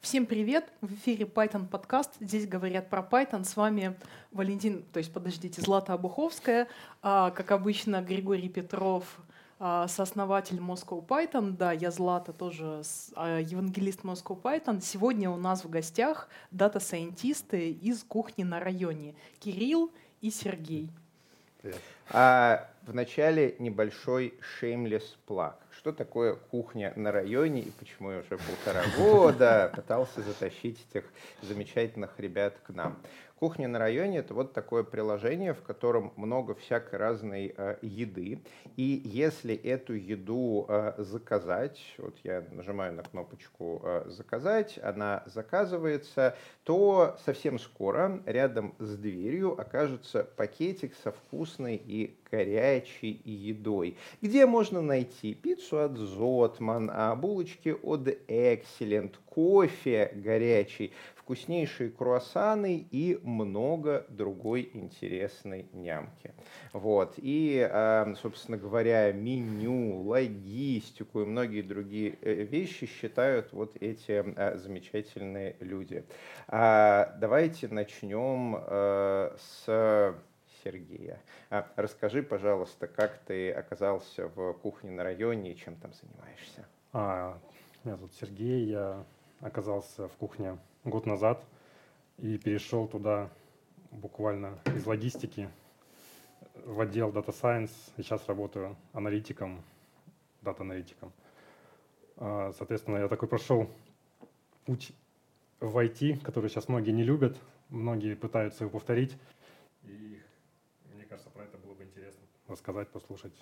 Всем привет! В эфире Python подкаст. Здесь говорят про Python. С вами Валентин, то есть, подождите, Злата Обуховская. А, как обычно, Григорий Петров, а, сооснователь Moscow Python. Да, я Злата, тоже а, евангелист Moscow Python. Сегодня у нас в гостях дата-сайентисты из кухни на районе. Кирилл и Сергей. Привет. А, вначале небольшой shameless plug что такое кухня на районе и почему я уже полтора года пытался затащить этих замечательных ребят к нам. Кухня на районе это вот такое приложение, в котором много всякой разной э, еды. И если эту еду э, заказать, вот я нажимаю на кнопочку э, заказать, она заказывается, то совсем скоро рядом с дверью окажется пакетик со вкусной и горячей едой, где можно найти пиццу от Зотман, а булочки от Excellent, кофе горячий, вкуснейшие круассаны и много другой интересной нямки. Вот. И, а, собственно говоря, меню, логистику и многие другие э, вещи считают вот эти а, замечательные люди. А, давайте начнем э, с Сергея. Расскажи, пожалуйста, как ты оказался в кухне на районе и чем там занимаешься? А, меня зовут Сергей, я оказался в кухне год назад и перешел туда буквально из логистики в отдел Data Science. И сейчас работаю аналитиком, дата-аналитиком. А, соответственно, я такой прошел путь в IT, который сейчас многие не любят, многие пытаются его повторить. И мне кажется, про это было бы интересно рассказать, послушать.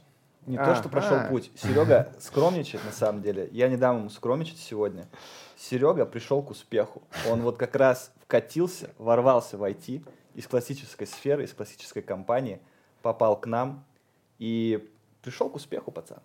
Не а, то, что прошел а. путь. Серега скромничает на самом деле. Я не дам ему скромничать сегодня. Серега пришел к успеху. Он вот как раз вкатился, ворвался в IT из классической сферы, из классической компании, попал к нам и пришел к успеху, пацан.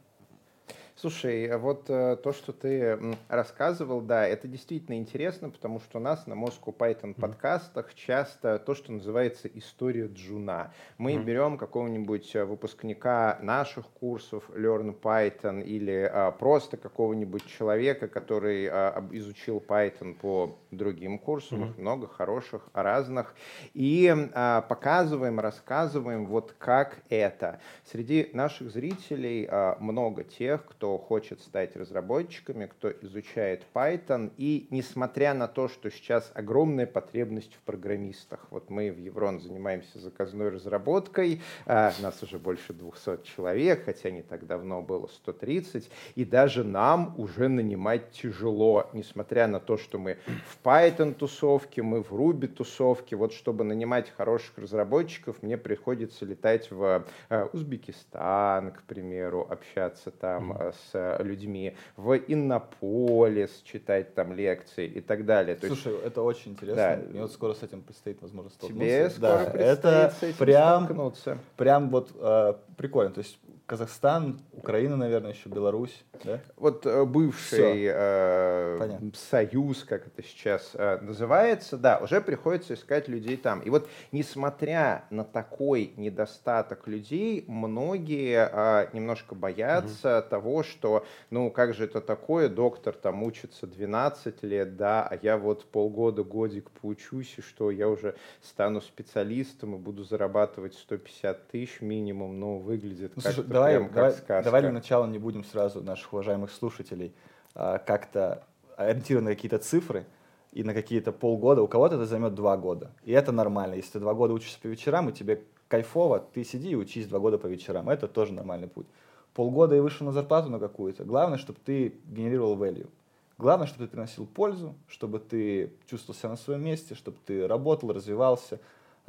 Слушай, а вот э, то, что ты рассказывал, да, это действительно интересно, потому что у нас на Moscow Python подкастах часто то, что называется история джуна. Мы mm-hmm. берем какого-нибудь э, выпускника наших курсов Learn Python или а, просто какого-нибудь человека, который а, изучил Python по другим курсам, mm-hmm. много хороших, разных, и а, показываем, рассказываем, вот как это. Среди наших зрителей а, много тех, кто хочет стать разработчиками, кто изучает Python. И несмотря на то, что сейчас огромная потребность в программистах, вот мы в Еврон занимаемся заказной разработкой, а нас уже больше 200 человек, хотя не так давно было 130, и даже нам уже нанимать тяжело, несмотря на то, что мы в Python тусовке, мы в Ruby тусовке, вот чтобы нанимать хороших разработчиков, мне приходится летать в э, Узбекистан, к примеру, общаться там mm-hmm с э, людьми, в Иннополис читать там лекции и так далее. То Слушай, есть, это очень интересно. Да. Мне вот скоро с этим предстоит возможно столкнуться. Тебе скоро да, это с этим прям, столкнуться. Прям вот э, прикольно. То есть Казахстан, Украина, наверное, еще Беларусь, да? Вот э, бывший э, союз, как это сейчас э, называется, да, уже приходится искать людей там. И вот несмотря на такой недостаток людей, многие э, немножко боятся угу. того, что, ну, как же это такое, доктор там учится 12 лет, да, а я вот полгода, годик поучусь, и что я уже стану специалистом и буду зарабатывать 150 тысяч минимум, ну, выглядит ну, как-то давай, прям давай, сказка. Давай для начала не будем сразу наших уважаемых слушателей а, как-то ориентированы на какие-то цифры и на какие-то полгода. У кого-то это займет два года. И это нормально. Если ты два года учишься по вечерам, и тебе кайфово, ты сиди и учись два года по вечерам. Это тоже нормальный путь. Полгода и вышел на зарплату на какую-то. Главное, чтобы ты генерировал value. Главное, чтобы ты приносил пользу, чтобы ты чувствовал себя на своем месте, чтобы ты работал, развивался,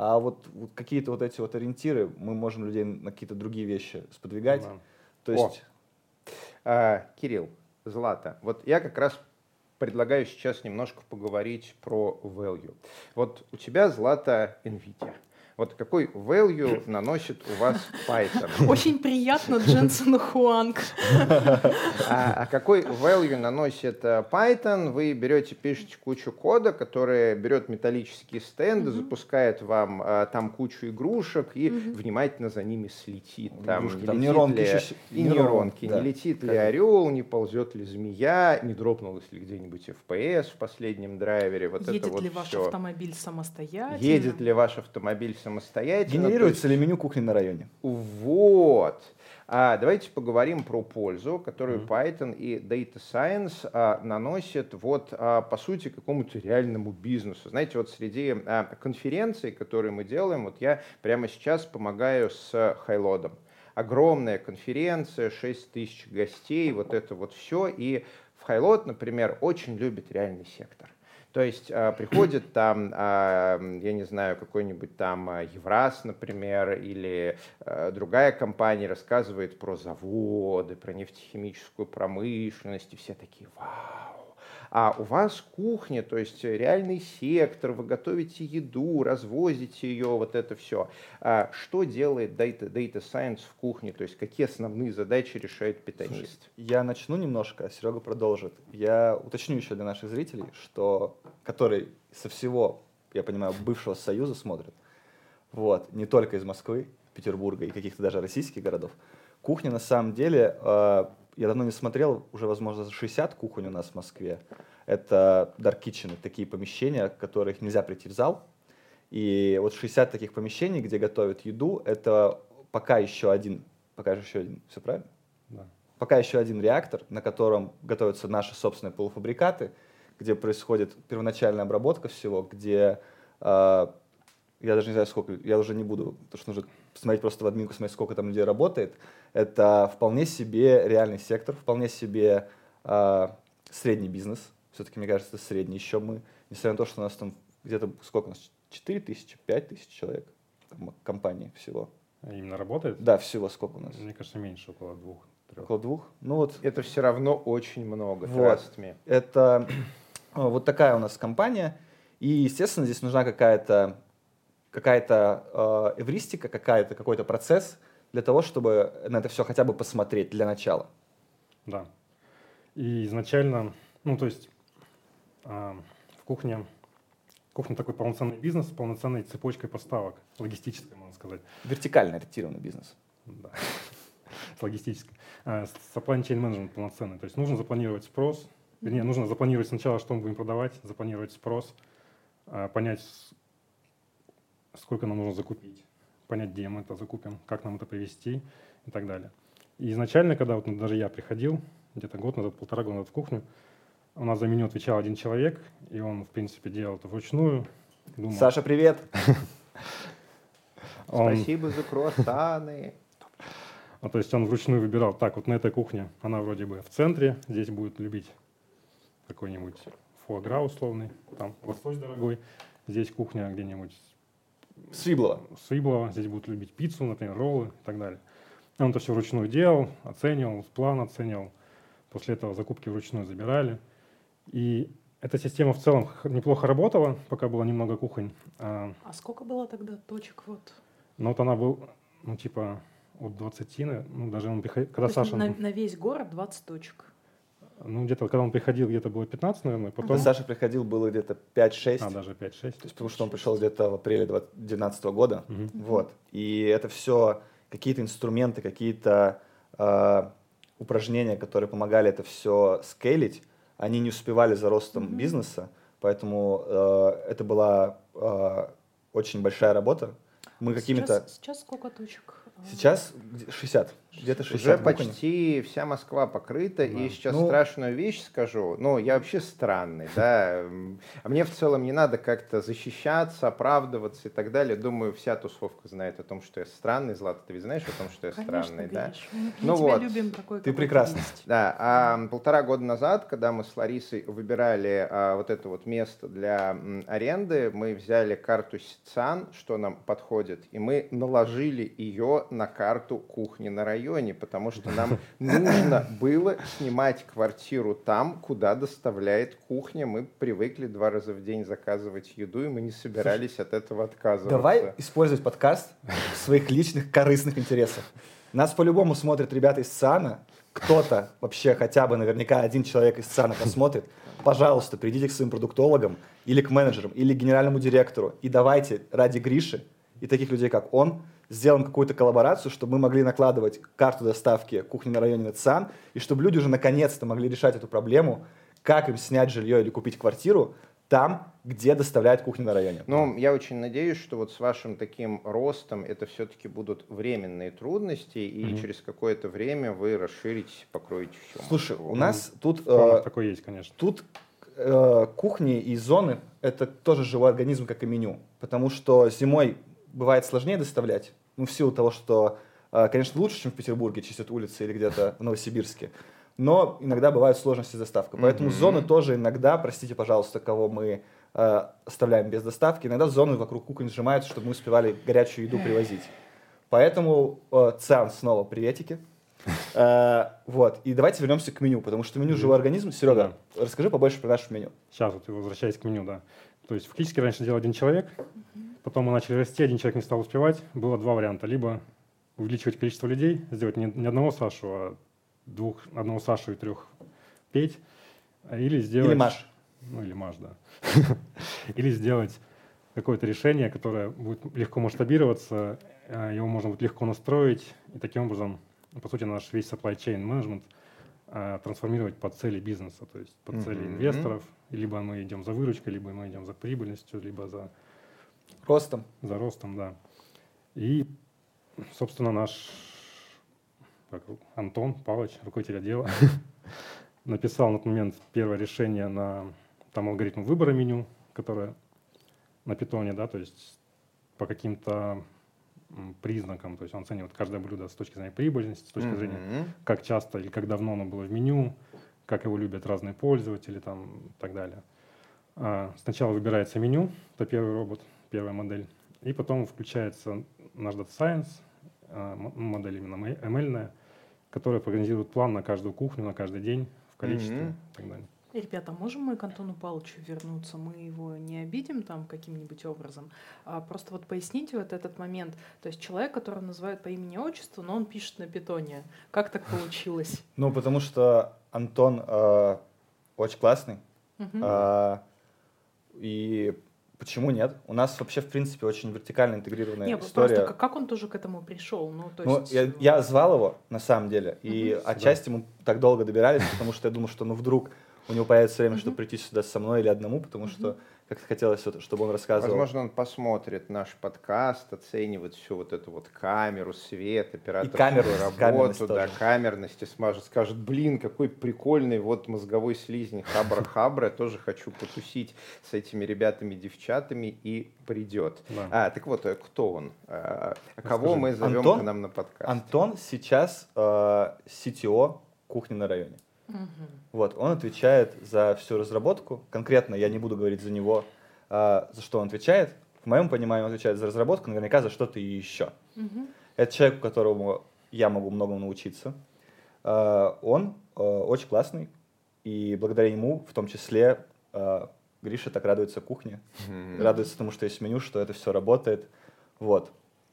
а вот, вот какие-то вот эти вот ориентиры, мы можем людей на какие-то другие вещи сподвигать. Да. То есть... А, Кирилл, Злата, вот я как раз предлагаю сейчас немножко поговорить про value. Вот у тебя Злата NVIDIA. Вот какой value наносит у вас Python? Очень приятно, Дженсен Хуанг. А, а какой value наносит э, Python? Вы берете, пишете кучу кода, который берет металлические стенды, запускает вам а, там кучу игрушек и внимательно за ними слетит. Там, нейронки. И нейронки. Не летит ли орел, не ползет ли змея, не дропнулась ли где-нибудь FPS в последнем драйвере. Вот Едет это вот ли ваш автомобиль самостоятельно? Едет ли ваш автомобиль самостоятельно? Генерируется есть... ли меню кухни на районе? Вот. А давайте поговорим про пользу, которую mm-hmm. Python и Data Science а, наносят вот, а, по сути, какому-то реальному бизнесу. Знаете, вот среди а, конференций, которые мы делаем, вот я прямо сейчас помогаю с Хайлодом. Огромная конференция, 6 тысяч гостей, вот это вот все. И в Хайлот, например, очень любит реальный сектор. То есть э, приходит там, э, я не знаю, какой-нибудь там э, Евраз, например, или другая компания рассказывает про заводы, про нефтехимическую промышленность, и все такие, вау, а у вас кухня, то есть реальный сектор, вы готовите еду, развозите ее, вот это все. А что делает Data, Data Science в кухне, то есть какие основные задачи решает питанист? я начну немножко, а Серега продолжит. Я уточню еще для наших зрителей, что которые со всего, я понимаю, бывшего Союза смотрят, вот, не только из Москвы, Петербурга и каких-то даже российских городов. Кухня на самом деле э, я давно не смотрел, уже, возможно, 60 кухонь у нас в Москве. Это dark kitchen, такие помещения, в которых нельзя прийти в зал. И вот 60 таких помещений, где готовят еду, это пока еще один, пока еще один, все правильно? Да. Пока еще один реактор, на котором готовятся наши собственные полуфабрикаты, где происходит первоначальная обработка всего, где э, я даже не знаю, сколько, я уже не буду, потому что нужно посмотреть просто в админку, смотреть, сколько там людей работает. Это вполне себе реальный сектор, вполне себе э, средний бизнес. Все-таки, мне кажется, это средний еще мы. Несмотря на то, что у нас там где-то, сколько у нас, 4 тысячи, 5 тысяч человек там, компании всего. А именно работает? Да, всего сколько у нас? Мне кажется, меньше, около двух. Трех. Около двух? Ну вот. Это все равно очень много. Вот. Это вот такая у нас компания. И, естественно, здесь нужна какая-то какая-то э, эвристика, какая-то, какой-то процесс для того, чтобы на это все хотя бы посмотреть для начала. Да. И изначально, ну, то есть э, в кухне, кухня такой полноценный бизнес с полноценной цепочкой поставок, логистической, можно сказать. Вертикально ориентированный бизнес. Да, с логистической. Э, supply chain management полноценный. То есть нужно запланировать спрос, вернее, нужно запланировать сначала, что мы будем продавать, запланировать спрос, э, понять, сколько нам нужно закупить, понять, где мы это закупим, как нам это привезти и так далее. И изначально, когда вот даже я приходил, где-то год назад, полтора года назад в кухню, у нас за меню отвечал один человек, и он, в принципе, делал это вручную. Думал, Саша, привет! Спасибо за круассаны. А, то есть он вручную выбирал, так, вот на этой кухне она вроде бы в центре, здесь будет любить какой-нибудь фуагра условный, там лосось дорогой, здесь кухня где-нибудь Свиблова. Свиблова. Здесь будут любить пиццу, например, роллы и так далее. Он это все вручную делал, оценивал, план оценивал. После этого закупки вручную забирали. И эта система в целом неплохо работала, пока было немного кухонь. А, а сколько было тогда точек? Вот? Ну вот она был, ну типа от 20, ну даже он приходил, когда То Саша... На, на весь город 20 точек? Ну, где-то, когда он приходил, где-то было 15, наверное. Потом... Когда Саша приходил, было где-то 5-6. А, даже 5-6. То есть, потому что он пришел где-то в апреле 2019 года. Угу. Вот. И это все какие-то инструменты, какие-то э, упражнения, которые помогали это все скейлить, они не успевали за ростом угу. бизнеса, поэтому э, это была э, очень большая работа. Мы какими-то... Сейчас, сейчас сколько точек? Сейчас 60. Где-то 60. Уже почти вся Москва покрыта. Да. И сейчас ну, страшную вещь скажу. Ну, я вообще странный, да. А мне в целом не надо как-то защищаться, оправдываться и так далее. Думаю, вся тусовка знает о том, что я странный. Злата, ты ведь знаешь о том, что я Конечно, странный, видишь. да? Мы ну тебя вот. любим такой, Ты прекрасный. Да. А полтора года назад, когда мы с Ларисой выбирали а, вот это вот место для м, аренды, мы взяли карту Сицан, что нам подходит, и мы наложили ее на карту кухни на районе районе, потому что нам нужно было снимать квартиру там, куда доставляет кухня. Мы привыкли два раза в день заказывать еду, и мы не собирались от этого отказываться. Давай использовать подкаст в своих личных корыстных интересах. Нас по-любому смотрят ребята из ЦАНа, кто-то вообще хотя бы наверняка один человек из ЦАНа посмотрит, пожалуйста, придите к своим продуктологам или к менеджерам, или к генеральному директору и давайте ради Гриши и таких людей, как он, сделаем какую-то коллаборацию, чтобы мы могли накладывать карту доставки кухни на районе ЦАН, и чтобы люди уже наконец-то могли решать эту проблему, как им снять жилье или купить квартиру, там, где доставляет кухню на районе. Ну, я очень надеюсь, что вот с вашим таким ростом это все-таки будут временные трудности, и mm-hmm. через какое-то время вы расширитесь, покроете все. Слушай, у нас mm-hmm. тут... Э, такой есть, конечно. Тут э, кухни и зоны — это тоже живой организм, как и меню. Потому что зимой бывает сложнее доставлять, ну, в силу того, что, э, конечно, лучше, чем в Петербурге чистят улицы или где-то в Новосибирске но иногда бывают сложности с доставкой. Поэтому mm-hmm. зоны тоже иногда, простите, пожалуйста, кого мы э, оставляем без доставки, иногда зоны вокруг кухонь сжимаются, чтобы мы успевали горячую еду привозить. Поэтому э, ЦАН снова приветики. Э, вот, и давайте вернемся к меню, потому что меню живой организм. Серега, да. расскажи побольше про наше меню. Сейчас, вот возвращаясь к меню, да. То есть фактически раньше делал один человек, потом мы начали расти, один человек не стал успевать. Было два варианта. Либо увеличивать количество людей, сделать не, не одного Сашу, а двух, одного Сашу и трех Петь, или сделать... Или Маш. Ну, или Маш, да. Или сделать какое-то решение, которое будет легко масштабироваться, а, его можно будет легко настроить, и таким образом, по сути, наш весь supply chain management а, трансформировать под цели бизнеса, то есть под цели инвесторов. Либо мы идем за выручкой, либо мы идем за прибыльностью, либо за... Ростом. За ростом, да. И, собственно, наш как Антон Павлович, руководитель отдела, написал на тот момент первое решение на там алгоритм выбора меню, которое на питоне, да, то есть по каким-то признакам, то есть он оценивает каждое блюдо с точки зрения прибыльности, с точки mm-hmm. зрения, как часто или как давно оно было в меню, как его любят разные пользователи там и так далее. А, сначала выбирается меню, это первый робот, первая модель, и потом включается наш Data Science, а, модель именно ML, которая прогнозирует план на каждую кухню, на каждый день, в количестве mm-hmm. и так далее. Ребята, можем мы к Антону Павловичу вернуться? Мы его не обидим там каким-нибудь образом. А просто вот поясните вот этот момент. То есть человек, которого называют по имени отчеству, но он пишет на питоне. Как так получилось? Ну, потому что Антон э, очень классный. И Почему нет? У нас вообще, в принципе, очень вертикально интегрированная нет, история. Просто как он тоже к этому пришел? Ну, то ну, есть... я, я звал его, на самом деле, и угу. отчасти мы так долго добирались, потому что я думал, что ну вдруг у него появится время, чтобы прийти сюда со мной или одному, потому что как хотелось, чтобы он рассказывал. Возможно, он посмотрит наш подкаст, оценивает всю вот эту вот камеру, свет, операторскую работу, да, камерность, и смажет, скажет, блин, какой прикольный вот мозговой слизень хабра-хабра, тоже хочу потусить с этими ребятами-девчатами, и придет. Да. А, так вот, э, кто он? А, кого Скажи, мы зовем Антон, к нам на подкаст? Антон сейчас э, CTO кухни на районе. Угу. Вот, он отвечает за всю разработку. Конкретно я не буду говорить за него, а, за что он отвечает. В моем понимании он отвечает за разработку, наверняка за что-то еще. Угу. Это человек, у которого я могу многому научиться. А, он а, очень классный, и благодаря ему, в том числе, а, Гриша так радуется кухне, mm радуется тому, что есть меню, что это все работает. Вот.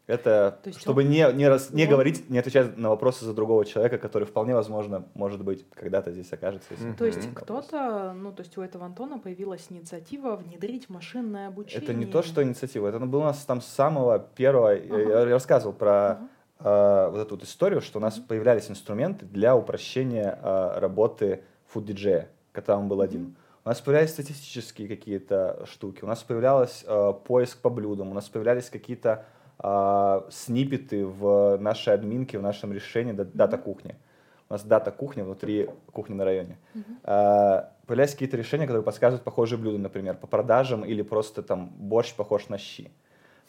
Это чтобы он... не, не, раз, не он... говорить, не отвечать на вопросы за другого человека, который вполне возможно, может быть, когда-то здесь окажется. Если то есть кто-то, ну, то есть у этого Антона появилась инициатива внедрить машинное обучение. Это не то, что инициатива, это было у нас там с самого первого, ага. я, рассказывал про ага. э, вот эту вот историю, что у нас ага. появлялись инструменты для упрощения э, работы фуд-диджея, когда он был один. У нас появлялись статистические какие-то штуки, у нас появлялся э, поиск по блюдам, у нас появлялись какие-то э, сниппеты в нашей админке, в нашем решении дата кухни. У нас дата кухни внутри кухни на районе. Э, появляются какие-то решения, которые подсказывают похожие блюда, например, по продажам или просто там борщ похож на щи.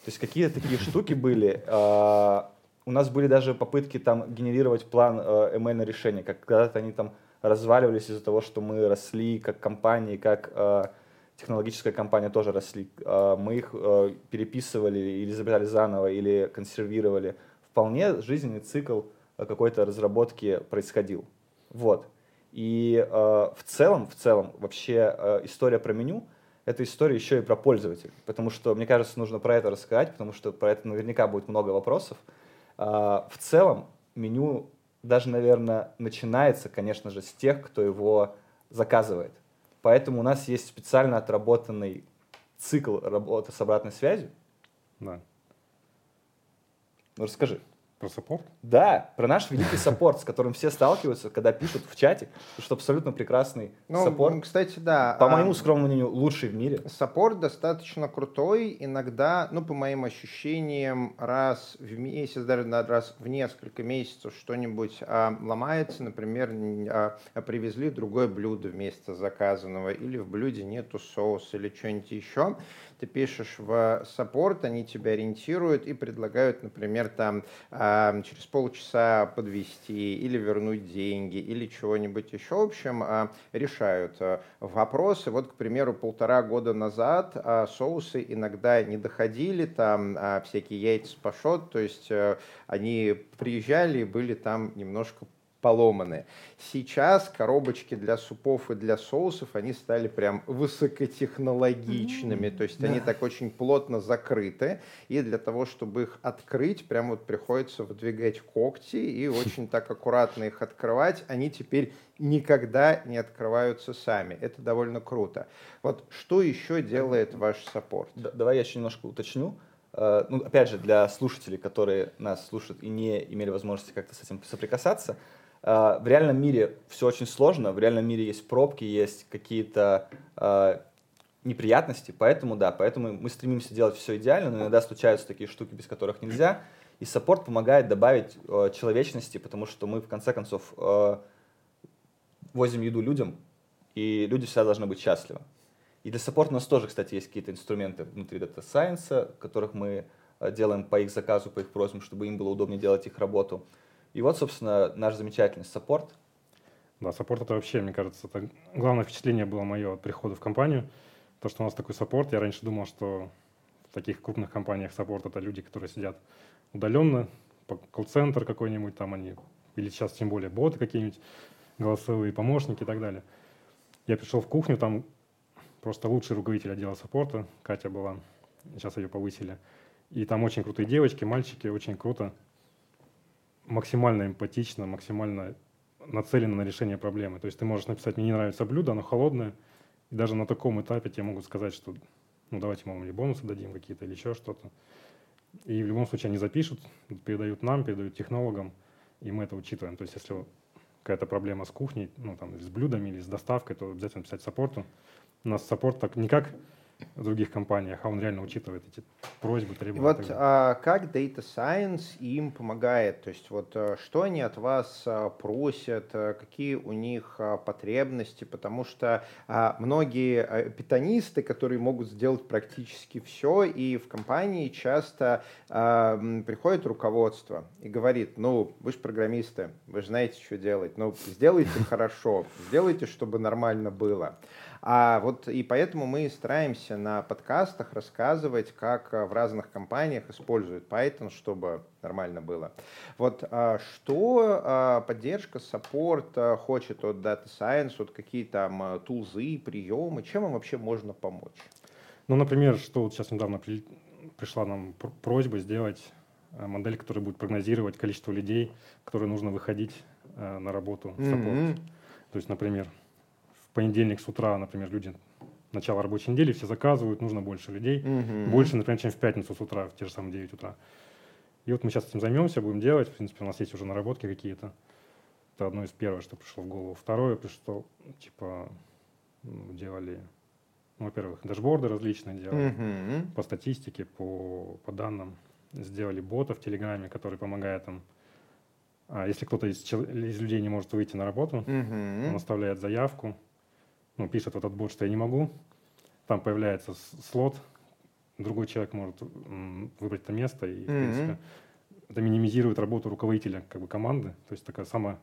То есть какие-то такие штуки были. Э, у нас были даже попытки там генерировать план э, ML решения, как когда-то они там разваливались из-за того, что мы росли как компании, как э, технологическая компания тоже росли. А, мы их а, переписывали или изобретали заново, или консервировали. Вполне жизненный цикл какой-то разработки происходил. Вот. И э, в целом, в целом, вообще э, история про меню — это история еще и про пользователя. Потому что, мне кажется, нужно про это рассказать, потому что про это наверняка будет много вопросов. Э, в целом, меню даже, наверное, начинается, конечно же, с тех, кто его заказывает. Поэтому у нас есть специально отработанный цикл работы с обратной связью. Да. Ну, расскажи. Про саппорт? Да, про наш великий саппорт, с которым все сталкиваются, когда пишут в чате, что абсолютно прекрасный ну, саппорт. Кстати, да. По а, моему скромному мнению, лучший в мире. Саппорт достаточно крутой. Иногда, ну, по моим ощущениям, раз в месяц, даже раз в несколько месяцев что-нибудь а, ломается. Например, а, привезли другое блюдо вместо заказанного, или в блюде нету соуса, или что-нибудь еще ты пишешь в саппорт, они тебя ориентируют и предлагают, например, там э, через полчаса подвести или вернуть деньги или чего-нибудь еще. В общем, э, решают э, вопросы. Вот, к примеру, полтора года назад э, соусы иногда не доходили, там всякие яйца пашот, то есть э, они приезжали и были там немножко поломаны. Сейчас коробочки для супов и для соусов, они стали прям высокотехнологичными, mm-hmm. то есть да. они так очень плотно закрыты, и для того, чтобы их открыть, прям вот приходится выдвигать когти и очень так аккуратно их открывать. Они теперь никогда не открываются сами. Это довольно круто. Вот что еще делает ваш саппорт? Давай я еще немножко уточню. Uh, ну, опять же, для слушателей, которые нас слушают и не имели возможности как-то с этим соприкасаться, в реальном мире все очень сложно, в реальном мире есть пробки, есть какие-то э, неприятности, поэтому да, поэтому мы стремимся делать все идеально, но иногда случаются такие штуки, без которых нельзя, и саппорт помогает добавить э, человечности, потому что мы в конце концов э, возим еду людям, и люди всегда должны быть счастливы. И для саппорта у нас тоже, кстати, есть какие-то инструменты внутри Data Science, которых мы делаем по их заказу, по их просьбам, чтобы им было удобнее делать их работу. И вот, собственно, наш замечательный саппорт. Да, саппорт это вообще, мне кажется, это главное впечатление было мое от прихода в компанию. То, что у нас такой саппорт. Я раньше думал, что в таких крупных компаниях саппорт это люди, которые сидят удаленно, колл-центр какой-нибудь там они, или сейчас тем более боты какие-нибудь, голосовые помощники и так далее. Я пришел в кухню, там просто лучший руководитель отдела саппорта, Катя была, сейчас ее повысили. И там очень крутые девочки, мальчики, очень круто максимально эмпатично, максимально нацелено на решение проблемы. То есть ты можешь написать, мне не нравится блюдо, оно холодное, и даже на таком этапе тебе могут сказать, что ну давайте, мы или бонусы дадим какие-то, или еще что-то. И в любом случае они запишут, передают нам, передают технологам, и мы это учитываем. То есть если какая-то проблема с кухней, ну там с блюдами или с доставкой, то обязательно писать саппорту. У нас саппорт так не в других компаниях, а он реально учитывает эти просьбы, требования. Вот а, как Data Science им помогает? То есть вот э, что они от вас а, просят, э, какие у них потребности? Потому что а, многие питонисты, которые могут сделать практически все, и в компании часто а, приходит руководство и говорит, ну, вы же программисты, вы же знаете, что делать, ну, сделайте хорошо, сделайте, чтобы нормально было. А вот и поэтому мы стараемся на подкастах рассказывать, как э, в разных компаниях используют Python, чтобы нормально было. Вот а, что а, поддержка, саппорт э, хочет от Data Science, вот какие там э, тулзы, приемы, чем им вообще можно помочь? Ну, например, что вот сейчас недавно при, пришла нам просьба сделать модель, которая будет прогнозировать количество людей, которые нужно выходить на работу в саппорт. Mm-hmm. То есть, например, понедельник с утра, например, люди начало рабочей недели, все заказывают, нужно больше людей. Угу. Больше, например, чем в пятницу с утра, в те же самые 9 утра. И вот мы сейчас этим займемся, будем делать. В принципе, у нас есть уже наработки какие-то. Это одно из первых, что пришло в голову. Второе, что, типа, ну, делали, ну, во-первых, дашборды различные делали угу. по статистике, по, по данным. Сделали бота в Телеграме, который помогает там а если кто-то из, из людей не может выйти на работу, угу. он оставляет заявку, ну, пишет в этот бот, что я не могу, там появляется слот, другой человек может выбрать это место, и, mm-hmm. в принципе, это минимизирует работу руководителя как бы, команды, то есть такая самая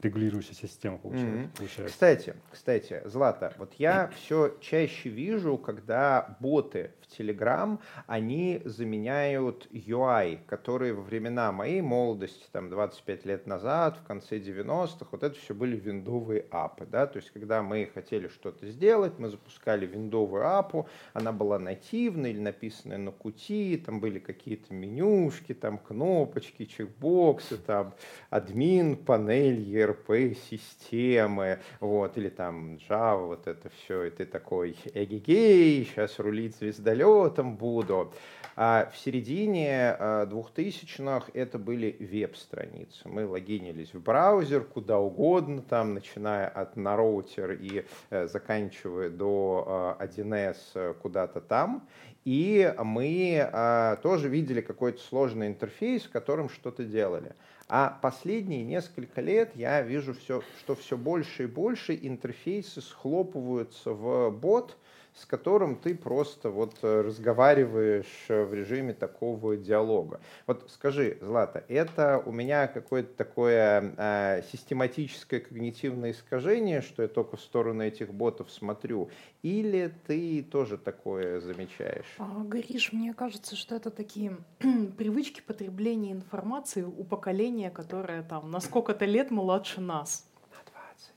регулирующая система получается. Mm-hmm. Кстати, кстати, Злата, вот я все чаще вижу, когда боты в Telegram, они заменяют UI, которые во времена моей молодости, там 25 лет назад, в конце 90-х, вот это все были виндовые апы, да, то есть когда мы хотели что-то сделать, мы запускали виндовую апу, она была нативной или написанная на кути, там были какие-то менюшки, там кнопочки, чекбоксы, там админ, панель, ERP-системы, вот, или там Java, вот это все, и ты такой, эгегей, сейчас рулить звездолетом буду. А в середине 2000-х а, это были веб-страницы. Мы логинились в браузер куда угодно, там, начиная от на роутер и э, заканчивая до 1С э, куда-то там. И мы а, тоже видели какой-то сложный интерфейс, в котором что-то делали. А последние несколько лет я вижу, все, что все больше и больше интерфейсы схлопываются в бот, с которым ты просто вот э, разговариваешь э, в режиме такого диалога. Вот скажи, Злата, это у меня какое-то такое э, систематическое когнитивное искажение, что я только в сторону этих ботов смотрю, или ты тоже такое замечаешь? А, Гриш, мне кажется, что это такие привычки потребления информации у поколения, которое там на сколько-то лет младше нас. На 20.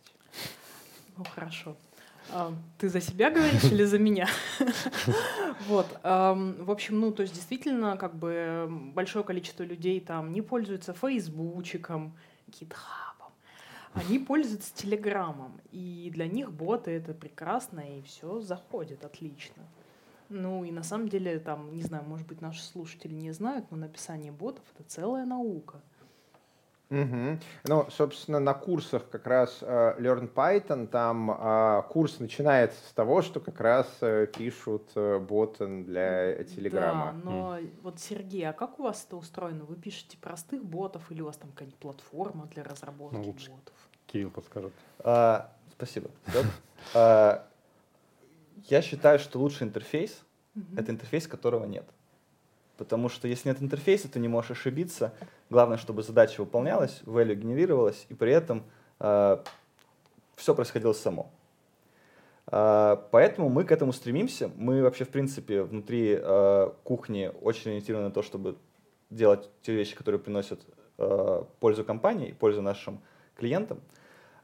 Ну хорошо. А, ты за себя говоришь или за меня? Вот. В общем, ну, то есть действительно, как бы большое количество людей там не пользуются фейсбучиком, гитхабом. Они пользуются телеграммом. И для них боты это прекрасно, и все заходит отлично. Ну и на самом деле, там, не знаю, может быть, наши слушатели не знают, но написание ботов — это целая наука. Угу. Ну, собственно, на курсах как раз uh, Learn Python, там uh, курс начинается с того, что как раз uh, пишут uh, ботан для Телеграма. Да, но mm. вот, Сергей, а как у вас это устроено? Вы пишете простых ботов или у вас там какая-нибудь платформа для разработки ну, лучше ботов? Кирилл подскажет. А, спасибо. а, я считаю, что лучший интерфейс — это интерфейс, которого нет. Потому что если нет интерфейса, ты не можешь ошибиться. Главное, чтобы задача выполнялась, value генерировалась, и при этом э, все происходило само. Э, поэтому мы к этому стремимся. Мы вообще, в принципе, внутри э, кухни очень ориентированы на то, чтобы делать те вещи, которые приносят э, пользу компании, пользу нашим клиентам.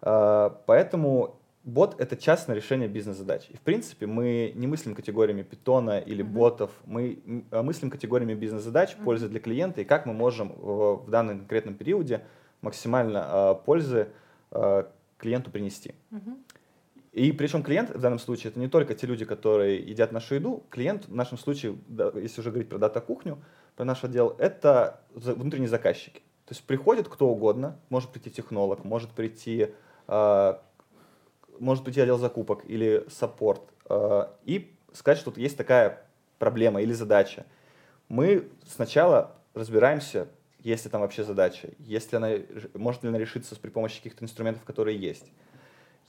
Э, поэтому бот — это частное решение бизнес-задач. И, в принципе, мы не мыслим категориями питона или uh-huh. ботов, мы а мыслим категориями бизнес-задач, uh-huh. пользы для клиента, и как мы можем в, в данном конкретном периоде максимально э, пользы э, клиенту принести. Uh-huh. И причем клиент в данном случае это не только те люди, которые едят нашу еду. Клиент в нашем случае, если уже говорить про дата-кухню, про наш отдел, это внутренние заказчики. То есть приходит кто угодно, может прийти технолог, может прийти э, может быть, отдел закупок или саппорт, э, и сказать, что тут есть такая проблема или задача. Мы сначала разбираемся, есть ли там вообще задача, если она, может ли она решиться при помощи каких-то инструментов, которые есть.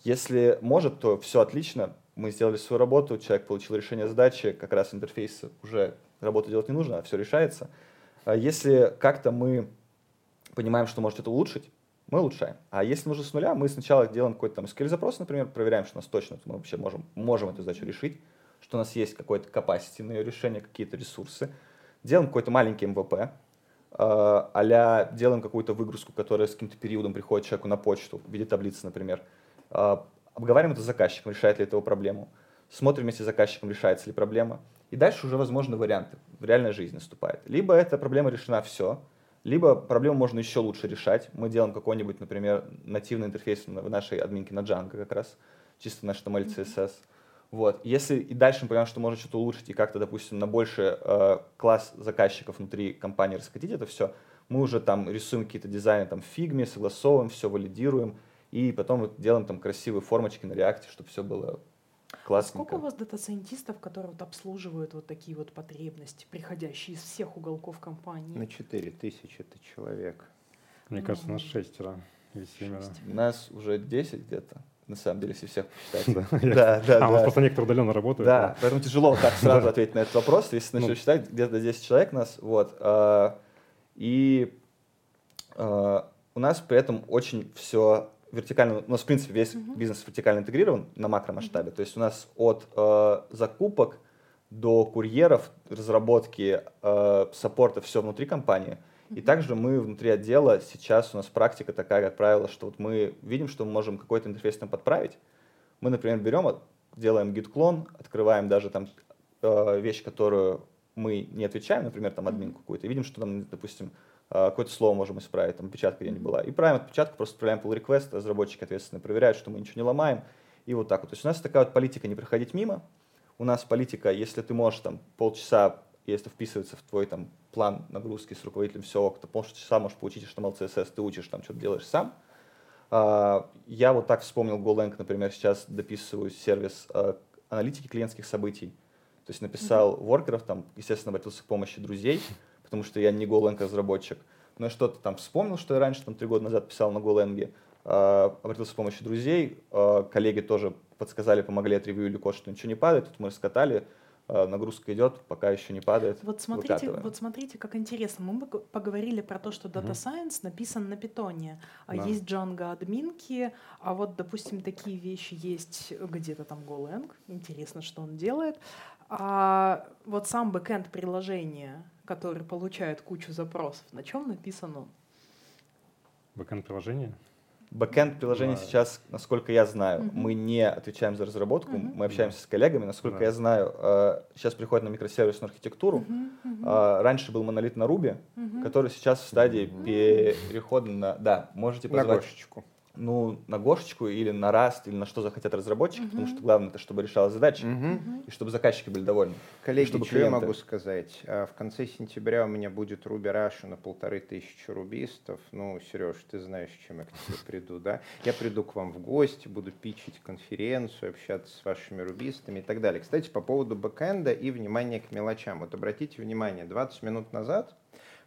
Если может, то все отлично, мы сделали свою работу, человек получил решение задачи, как раз интерфейс уже работу делать не нужно, а все решается. А если как-то мы понимаем, что может это улучшить, мы улучшаем. А если нужно с нуля, мы сначала делаем какой-то там SQL-запрос, например, проверяем, что у нас точно мы вообще можем, можем эту задачу решить, что у нас есть какой-то capacity на ее решение, какие-то ресурсы. Делаем какой-то маленький MVP, э, а делаем какую-то выгрузку, которая с каким-то периодом приходит человеку на почту в виде таблицы, например. Э, обговариваем это с заказчиком, решает ли это его проблему. Смотрим с заказчиком, решается ли проблема. И дальше уже возможны варианты в реальной жизни наступает. Либо эта проблема решена все, либо проблему можно еще лучше решать. Мы делаем какой-нибудь, например, нативный интерфейс в нашей админке на Django как раз, чисто наш HTML, CSS. Вот. Если и дальше мы понимаем, что можно что-то улучшить и как-то, допустим, на больше э, класс заказчиков внутри компании раскатить это все, мы уже там рисуем какие-то дизайны там в фигме, согласовываем, все валидируем, и потом делаем там красивые формочки на реакте, чтобы все было Классненько. Сколько у вас дата-сайентистов, которые вот обслуживают вот такие вот потребности, приходящие из всех уголков компании? На 4 тысячи это человек. Мне ну, кажется, нас шестеро или семеро. Нас уже 10 где-то. На самом деле, если всех посчитать. Да, да, да. А у нас просто некоторые удаленно работают. Да, поэтому тяжело так сразу ответить на этот вопрос. Если начнешь ну. считать, где-то 10 человек нас. Вот. А, и а, у нас при этом очень все вертикально, у нас, в принципе, весь uh-huh. бизнес вертикально интегрирован на макромасштабе. Uh-huh. То есть у нас от э, закупок до курьеров, разработки, э, саппорта, все внутри компании. И также мы внутри отдела, сейчас у нас практика такая, как правило, что вот мы видим, что мы можем какой-то интерфейс там подправить. Мы, например, берем, делаем git-клон, открываем даже там э, вещь, которую мы не отвечаем, например, там админку какую-то, и видим, что там, допустим, какое-то слово можем исправить, там печатка где-нибудь была. И правим отпечатку, просто отправляем pull request, разработчики ответственно проверяют, что мы ничего не ломаем, и вот так вот. То есть у нас такая вот политика не проходить мимо, у нас политика, если ты можешь там полчаса, если вписывается в твой там план нагрузки с руководителем все, то полчаса можешь получить HTML, CSS, ты учишь там, что-то делаешь сам. А, я вот так вспомнил GoLang, например, сейчас дописываю сервис а, аналитики клиентских событий. То есть написал воркеров, там, естественно, обратился к помощи друзей, потому что я не GoLang разработчик. Но я что-то там вспомнил, что я раньше, там, три года назад писал на GoLang, а, обратился к помощи друзей, коллеги тоже подсказали, помогли, отревьюили код, что ничего не падает. Тут мы раскатали, э, нагрузка идет, пока еще не падает. Вот смотрите, вот смотрите, как интересно. Мы поговорили про то, что Data Science написан на питоне, а да. есть Django админки, а вот, допустим, такие вещи есть где-то там GoLang. Интересно, что он делает. А вот сам бэкэнд приложения, который получает кучу запросов, на чем написан он? Бэкэнд приложения? Бэкэнд приложения да. сейчас, насколько я знаю, uh-huh. мы не отвечаем за разработку, uh-huh. мы общаемся с коллегами. Насколько да. я знаю, э, сейчас приходит на микросервисную архитектуру. Uh-huh. Uh-huh. Э, раньше был монолит на Ruby, uh-huh. который сейчас в стадии uh-huh. перехода на... Да, можете позвать... На гошечку ну, на Гошечку или на Rust, или на что захотят разработчики, uh-huh. потому что главное, это чтобы решала задачи, uh-huh. и чтобы заказчики были довольны. Коллеги, чтобы что клиенты... я могу сказать? А, в конце сентября у меня будет Ruby Russia на полторы тысячи рубистов. Ну, Сереж, ты знаешь, чем я к тебе приду, да? Я приду к вам в гости, буду пичить конференцию, общаться с вашими рубистами и так далее. Кстати, по поводу бэкэнда и внимания к мелочам. Вот обратите внимание, 20 минут назад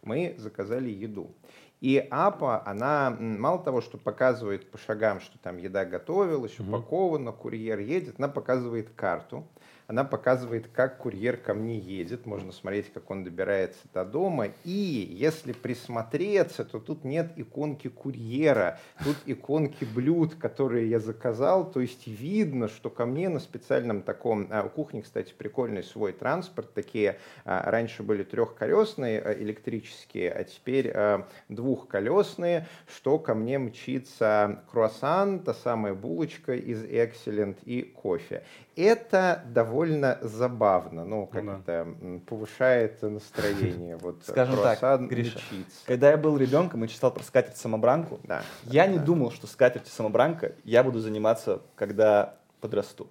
мы заказали еду. И АПА, она мало того, что показывает по шагам, что там еда готовилась, упакована, курьер едет, она показывает карту она показывает, как курьер ко мне едет, можно смотреть, как он добирается до дома, и если присмотреться, то тут нет иконки курьера, тут иконки блюд, которые я заказал, то есть видно, что ко мне на специальном таком, а, у кухни, кстати, прикольный свой транспорт, такие а, раньше были трехколесные а, электрические, а теперь а, двухколесные, что ко мне мчится круассан, та самая булочка из Excellent и кофе. Это довольно забавно, ну, как ну, да. повышает настроение. Вот Скажем так, Гриша, лечится. когда я был ребенком и читал про скатерть-самобранку, да, я да, не да. думал, что скатерть-самобранка я буду заниматься, когда подрасту.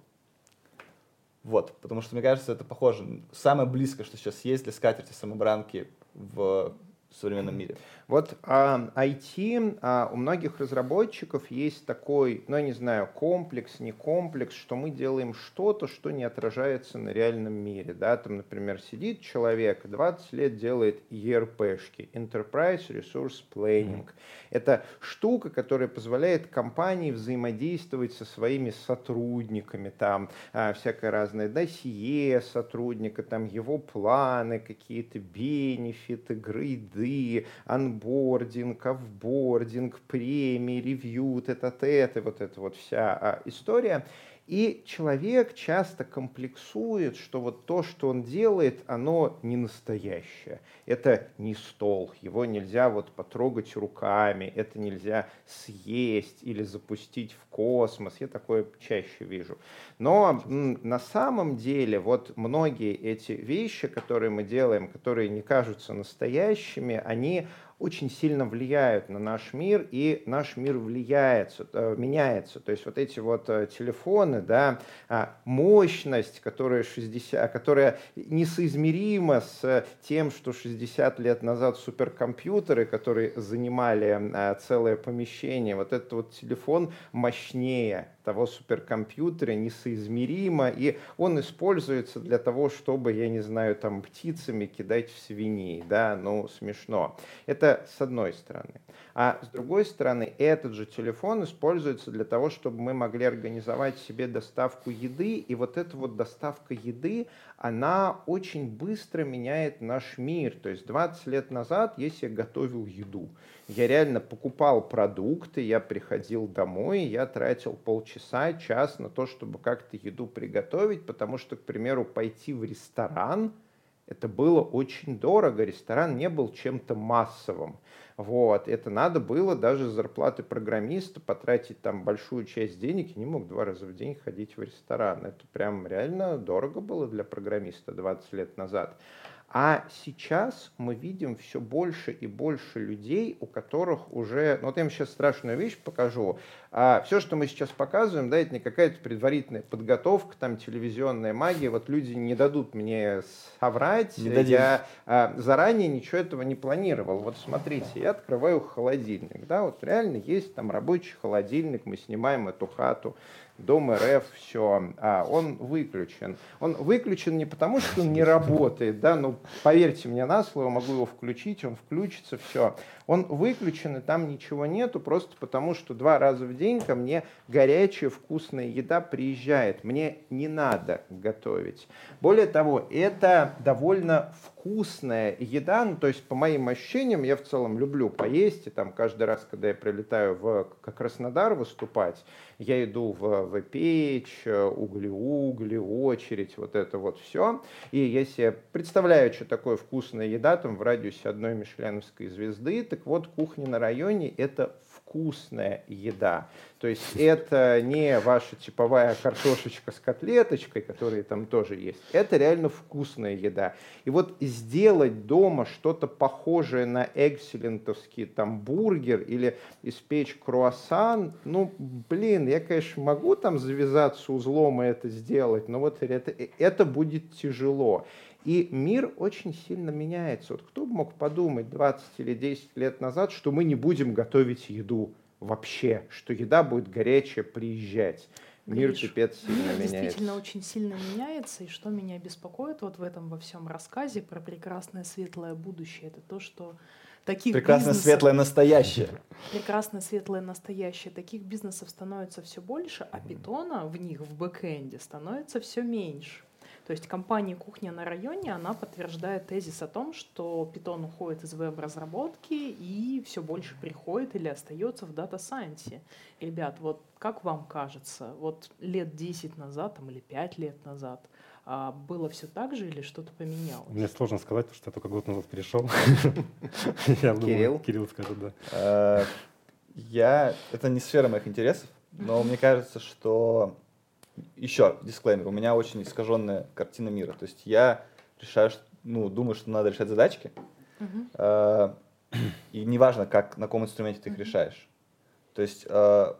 Вот, потому что, мне кажется, это похоже. Самое близкое, что сейчас есть для скатерти-самобранки в современном мире. Вот а, IT, а, у многих разработчиков есть такой, ну я не знаю, комплекс, не комплекс, что мы делаем что-то, что не отражается на реальном мире. Да? Там, например, сидит человек, 20 лет делает ERP-шки, Enterprise Resource Planning. Mm. Это штука, которая позволяет компании взаимодействовать со своими сотрудниками, там а, всякое разное досье сотрудника, там его планы, какие-то бенефиты, грейды, анбординг, онбординг, офбординг, премии, ревью, тет-а-тет, и вот эта вот вся а, история. И человек часто комплексует, что вот то, что он делает, оно не настоящее. Это не стол, его нельзя вот потрогать руками, это нельзя съесть или запустить в космос. Я такое чаще вижу. Но на самом деле вот многие эти вещи, которые мы делаем, которые не кажутся настоящими, они очень сильно влияют на наш мир, и наш мир влияется, э, меняется. То есть вот эти вот э, телефоны, да, а, мощность, которая, 60, которая несоизмерима с тем, что 60 лет назад суперкомпьютеры, которые занимали а, целое помещение, вот этот вот телефон мощнее того суперкомпьютера несоизмеримо, и он используется для того, чтобы, я не знаю, там птицами кидать в свиней, да, ну, смешно. Это С одной стороны. А с другой стороны, этот же телефон используется для того, чтобы мы могли организовать себе доставку еды. И вот эта вот доставка еды, она очень быстро меняет наш мир. То есть 20 лет назад, если я готовил еду, я реально покупал продукты, я приходил домой, я тратил полчаса, час на то, чтобы как-то еду приготовить, потому что, к примеру, пойти в ресторан, это было очень дорого, ресторан не был чем-то массовым. Вот. Это надо было даже зарплаты программиста потратить там большую часть денег. Я не мог два раза в день ходить в ресторан. Это прям реально дорого было для программиста 20 лет назад. А сейчас мы видим все больше и больше людей, у которых уже... Ну, вот я вам сейчас страшную вещь покажу. А все, что мы сейчас показываем, да, это не какая-то предварительная подготовка, там, телевизионная магия. Вот люди не дадут мне соврать. Не я а, заранее ничего этого не планировал. Вот смотрите, я открываю холодильник. Да, вот реально есть там рабочий холодильник, мы снимаем эту хату. Дом РФ, все, а, он выключен. Он выключен не потому, что он не работает, да, ну, поверьте мне на слово, могу его включить, он включится, все. Он выключен, и там ничего нету, просто потому, что два раза в день ко мне горячая вкусная еда приезжает. Мне не надо готовить. Более того, это довольно вкусная еда, ну, то есть по моим ощущениям, я в целом люблю поесть, и там каждый раз, когда я прилетаю в Краснодар выступать, я иду в, в печь, угли-угли, очередь, вот это вот все. И если представляю, что такое вкусная еда, там в радиусе одной мишленовской звезды, так вот кухня на районе – это вкусная еда. То есть это не ваша типовая картошечка с котлеточкой, которые там тоже есть. Это реально вкусная еда. И вот сделать дома что-то похожее на экселентовский там бургер или испечь круассан, ну, блин, я, конечно, могу там завязаться узлом и это сделать, но вот это, это будет тяжело. И мир очень сильно меняется. Вот кто бы мог подумать 20 или 10 лет назад, что мы не будем готовить еду вообще, что еда будет горячая приезжать. Мир пипец сильно мир меняется. действительно очень сильно меняется, и что меня беспокоит вот в этом во всем рассказе про прекрасное светлое будущее, это то, что таких прекрасное бизнесов, светлое настоящее. Прекрасное светлое настоящее. Таких бизнесов становится все больше, а питона в них в бэкэнде становится все меньше. То есть компания «Кухня на районе», она подтверждает тезис о том, что Python уходит из веб-разработки и все больше приходит или остается в дата-сайенсе. Ребят, вот как вам кажется, вот лет 10 назад там, или 5 лет назад а, было все так же или что-то поменялось? Мне сложно сказать, потому что я только год назад перешел. Кирилл? Кирилл скажет, да. Э, я... Это не сфера моих интересов, но мне кажется, что еще дисклеймер, у меня очень искаженная картина мира. То есть я решаю, ну, думаю, что надо решать задачки, uh-huh. и неважно, как, на каком инструменте ты их uh-huh. решаешь. То есть, э,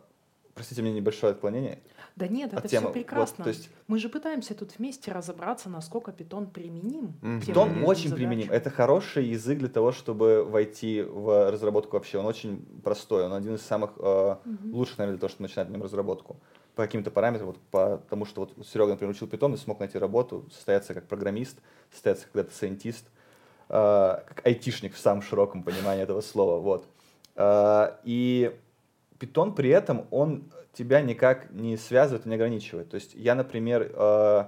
простите мне небольшое отклонение. Да нет, это темы. все прекрасно. Вот, то есть... Мы же пытаемся тут вместе разобраться, насколько питон применим. Mm-hmm. Питон очень задач. применим. Это хороший язык для того, чтобы войти в разработку вообще. Он очень простой, он один из самых э, mm-hmm. лучших, наверное, для того, чтобы начинать в нем разработку по каким-то параметрам, вот потому что вот Серега, например, учил питон и смог найти работу, состояться как программист, состояться как дата-сайентист, э, как айтишник в самом широком понимании этого слова. Вот. Э, и питон при этом, он тебя никак не связывает не ограничивает. То есть я, например, э,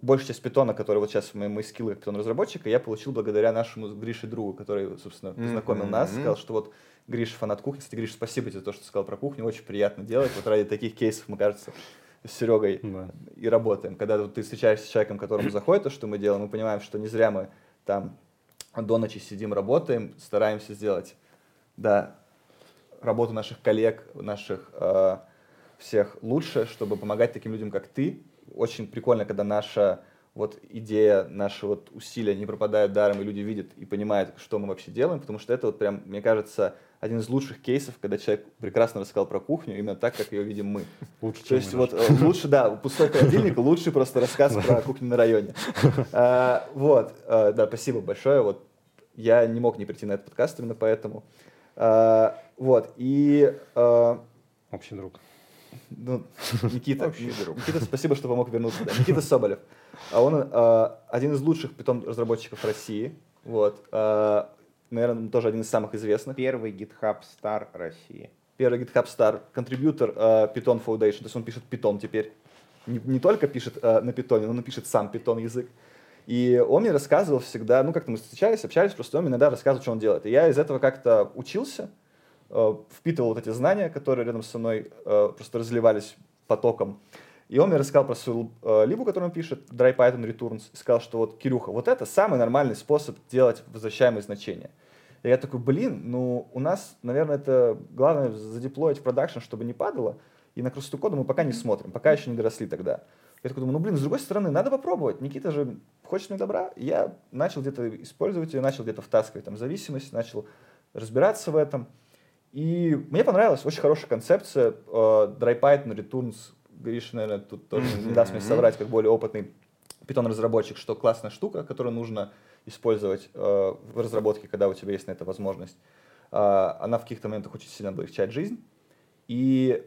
большая часть питона, который вот сейчас мои, мои скиллы как питон-разработчика, я получил благодаря нашему Грише другу, который, собственно, познакомил mm-hmm. нас, сказал, что вот Гриш фанат кухни. Кстати, Гриш, спасибо тебе за то, что ты сказал про кухню. Очень приятно делать. Вот ради таких кейсов, мы, кажется, с Серегой да. и работаем. Когда вот ты встречаешься с человеком, которому заходит то, что мы делаем, мы понимаем, что не зря мы там до ночи сидим, работаем, стараемся сделать, да, работу наших коллег, наших э, всех лучше, чтобы помогать таким людям, как ты. Очень прикольно, когда наша вот идея, наши вот усилия не пропадают даром, и люди видят и понимают, что мы вообще делаем, потому что это вот прям, мне кажется, один из лучших кейсов, когда человек прекрасно рассказал про кухню, именно так, как ее видим мы. Лучше, То есть вот э, лучше, да, пустой холодильник, лучший просто рассказ про кухню на районе. А, вот, э, да, спасибо большое. Вот я не мог не прийти на этот подкаст именно поэтому. Вот, и... Э, Общий друг. Ну, Никита. Никита, спасибо, что помог вернуться. Да. Никита Соболев. А он один из лучших питон разработчиков России. Вот наверное, тоже один из самых известных. Первый GitHub Star России. Первый GitHub Star, контрибьютор uh, Python Foundation, то есть он пишет Python теперь. Не, не только пишет uh, на Python, но он пишет сам Python язык. И он мне рассказывал всегда, ну как-то мы встречались, общались, просто он иногда рассказывал, что он делает. И я из этого как-то учился, uh, впитывал вот эти знания, которые рядом со мной uh, просто разливались потоком. И он мне рассказал про свою э, либу, которую он пишет, Dry Python Returns, и сказал, что вот, Кирюха, вот это самый нормальный способ делать возвращаемые значения. И я такой, блин, ну у нас, наверное, это главное задеплоить в продакшн, чтобы не падало, и на красоту кода мы пока не смотрим, пока еще не доросли тогда. Я такой думаю, ну блин, с другой стороны, надо попробовать. Никита же хочет мне добра. И я начал где-то использовать ее, начал где-то втаскивать там зависимость, начал разбираться в этом. И мне понравилась очень хорошая концепция uh, Dry Python Returns Гриш, наверное, тут тоже не даст мне соврать, как более опытный питон-разработчик, что классная штука, которую нужно использовать э, в разработке, когда у тебя есть на это возможность. Э, она в каких-то моментах очень сильно облегчает жизнь. И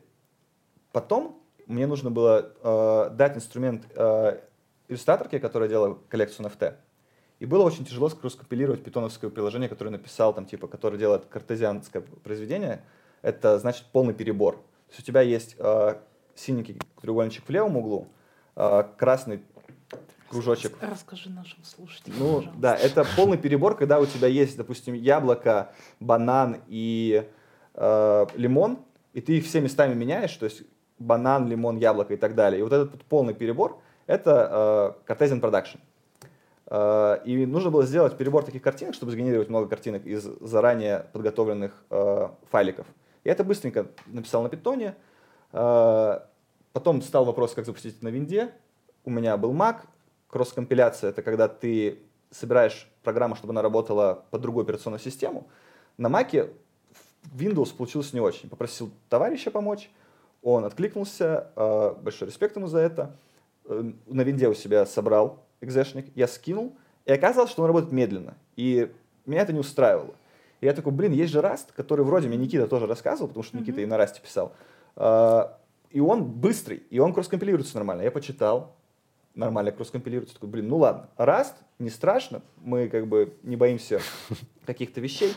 потом мне нужно было э, дать инструмент э, иллюстраторке, которая делала коллекцию NFT. И было очень тяжело скомпилировать питоновское приложение, которое написал, там, типа, которое делает картезианское произведение. Это значит полный перебор. То есть у тебя есть э, синенький треугольничек в левом углу, а, красный кружочек. Расскажи нашим слушателям. Ну, пожалуйста. да, это полный перебор, когда у тебя есть, допустим, яблоко, банан и э, лимон, и ты их все местами меняешь, то есть банан, лимон, яблоко и так далее. И вот этот полный перебор — это э, Cartesian Production. Э, и нужно было сделать перебор таких картинок, чтобы сгенерировать много картинок из заранее подготовленных э, файликов. И это быстренько написал на питоне, э, Потом стал вопрос, как запустить на винде. У меня был Mac. Кросс-компиляция — это когда ты собираешь программу, чтобы она работала под другую операционную систему. На Mac Windows получилось не очень. Попросил товарища помочь. Он откликнулся. Э, большой респект ему за это. Э, на винде у себя собрал экзешник. Я скинул. И оказалось, что он работает медленно. И меня это не устраивало. И я такой, блин, есть же Rust, который вроде мне Никита тоже рассказывал, потому что Никита mm-hmm. и на Rust писал. Э, и он быстрый, и он кросс-компилируется нормально. Я почитал, нормально кросс-компилируется. Такой, блин, ну ладно, Rust, не страшно, мы как бы не боимся каких-то вещей.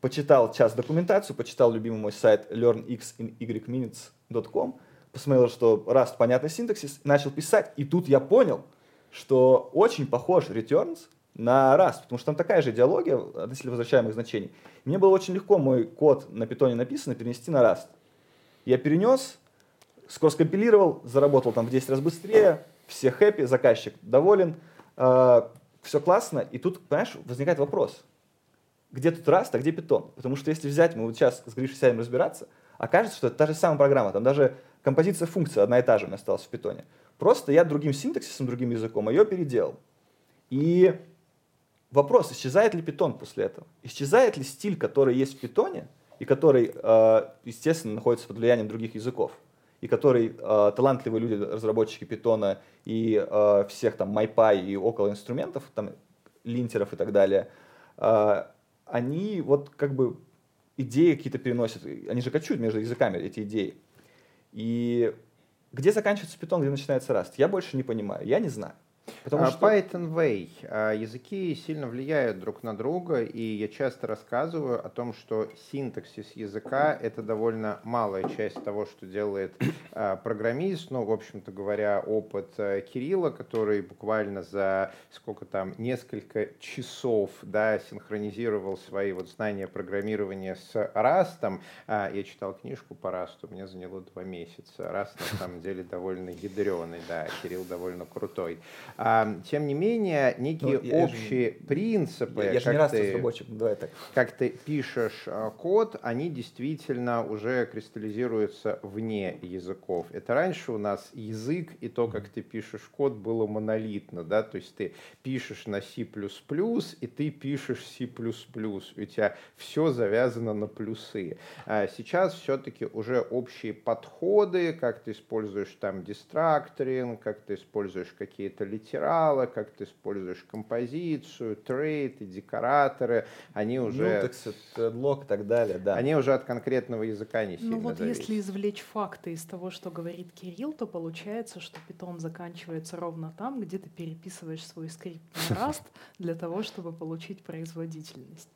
Почитал час документацию, почитал любимый мой сайт learnxinYminutes.com, посмотрел, что Rust понятный синтаксис, начал писать, и тут я понял, что очень похож returns на Rust, потому что там такая же идеология относительно возвращаемых значений. Мне было очень легко мой код на питоне написанный перенести на Rust. Я перенес, скоро скомпилировал, заработал там в 10 раз быстрее, все хэппи, заказчик доволен, э, все классно, и тут, понимаешь, возникает вопрос, где тут Rust, а где Python? Потому что если взять, мы вот сейчас с Гришей сядем разбираться, окажется, что это та же самая программа, там даже композиция функции одна и та же у меня осталась в Python. Просто я другим синтаксисом, другим языком ее переделал. И вопрос, исчезает ли Python после этого? Исчезает ли стиль, который есть в Python, и который, э, естественно, находится под влиянием других языков? И который э, талантливые люди, разработчики питона и э, всех там MyPy и около инструментов, там линтеров и так далее, э, они вот как бы идеи какие-то переносят, они же кочуют между языками, эти идеи. И где заканчивается питон, где начинается Rust, я больше не понимаю, я не знаю. Потому а, что... Python Way. А, языки сильно влияют друг на друга, и я часто рассказываю о том, что синтаксис языка — это довольно малая часть того, что делает а, программист. Ну, в общем-то говоря, опыт Кирилла, который буквально за сколько там, несколько часов да, синхронизировал свои вот знания программирования с Rust. Я читал книжку по Rust, мне заняло два месяца. Rust на самом деле довольно ядреный, да, Кирилл довольно крутой. Тем не менее, некие ну, общие же, принципы, я, я как, не раз ты, ну, давай так. как ты пишешь а, код, они действительно уже кристаллизируются вне языков. Это раньше у нас язык и то, как ты пишешь код, было монолитно, да, то есть ты пишешь на C++, и ты пишешь C++, у тебя все завязано на плюсы. А сейчас все-таки уже общие подходы, как ты используешь там дистракторинг, как ты используешь какие-то литералы, как ты используешь композицию, трейд декораторы, они уже... Нутекс, лог и так далее, да. Они уже от конкретного языка не сильно Ну вот зависят. если извлечь факты из того, что говорит Кирилл, то получается, что питон заканчивается ровно там, где ты переписываешь свой скрипт на Rust для того, чтобы получить производительность.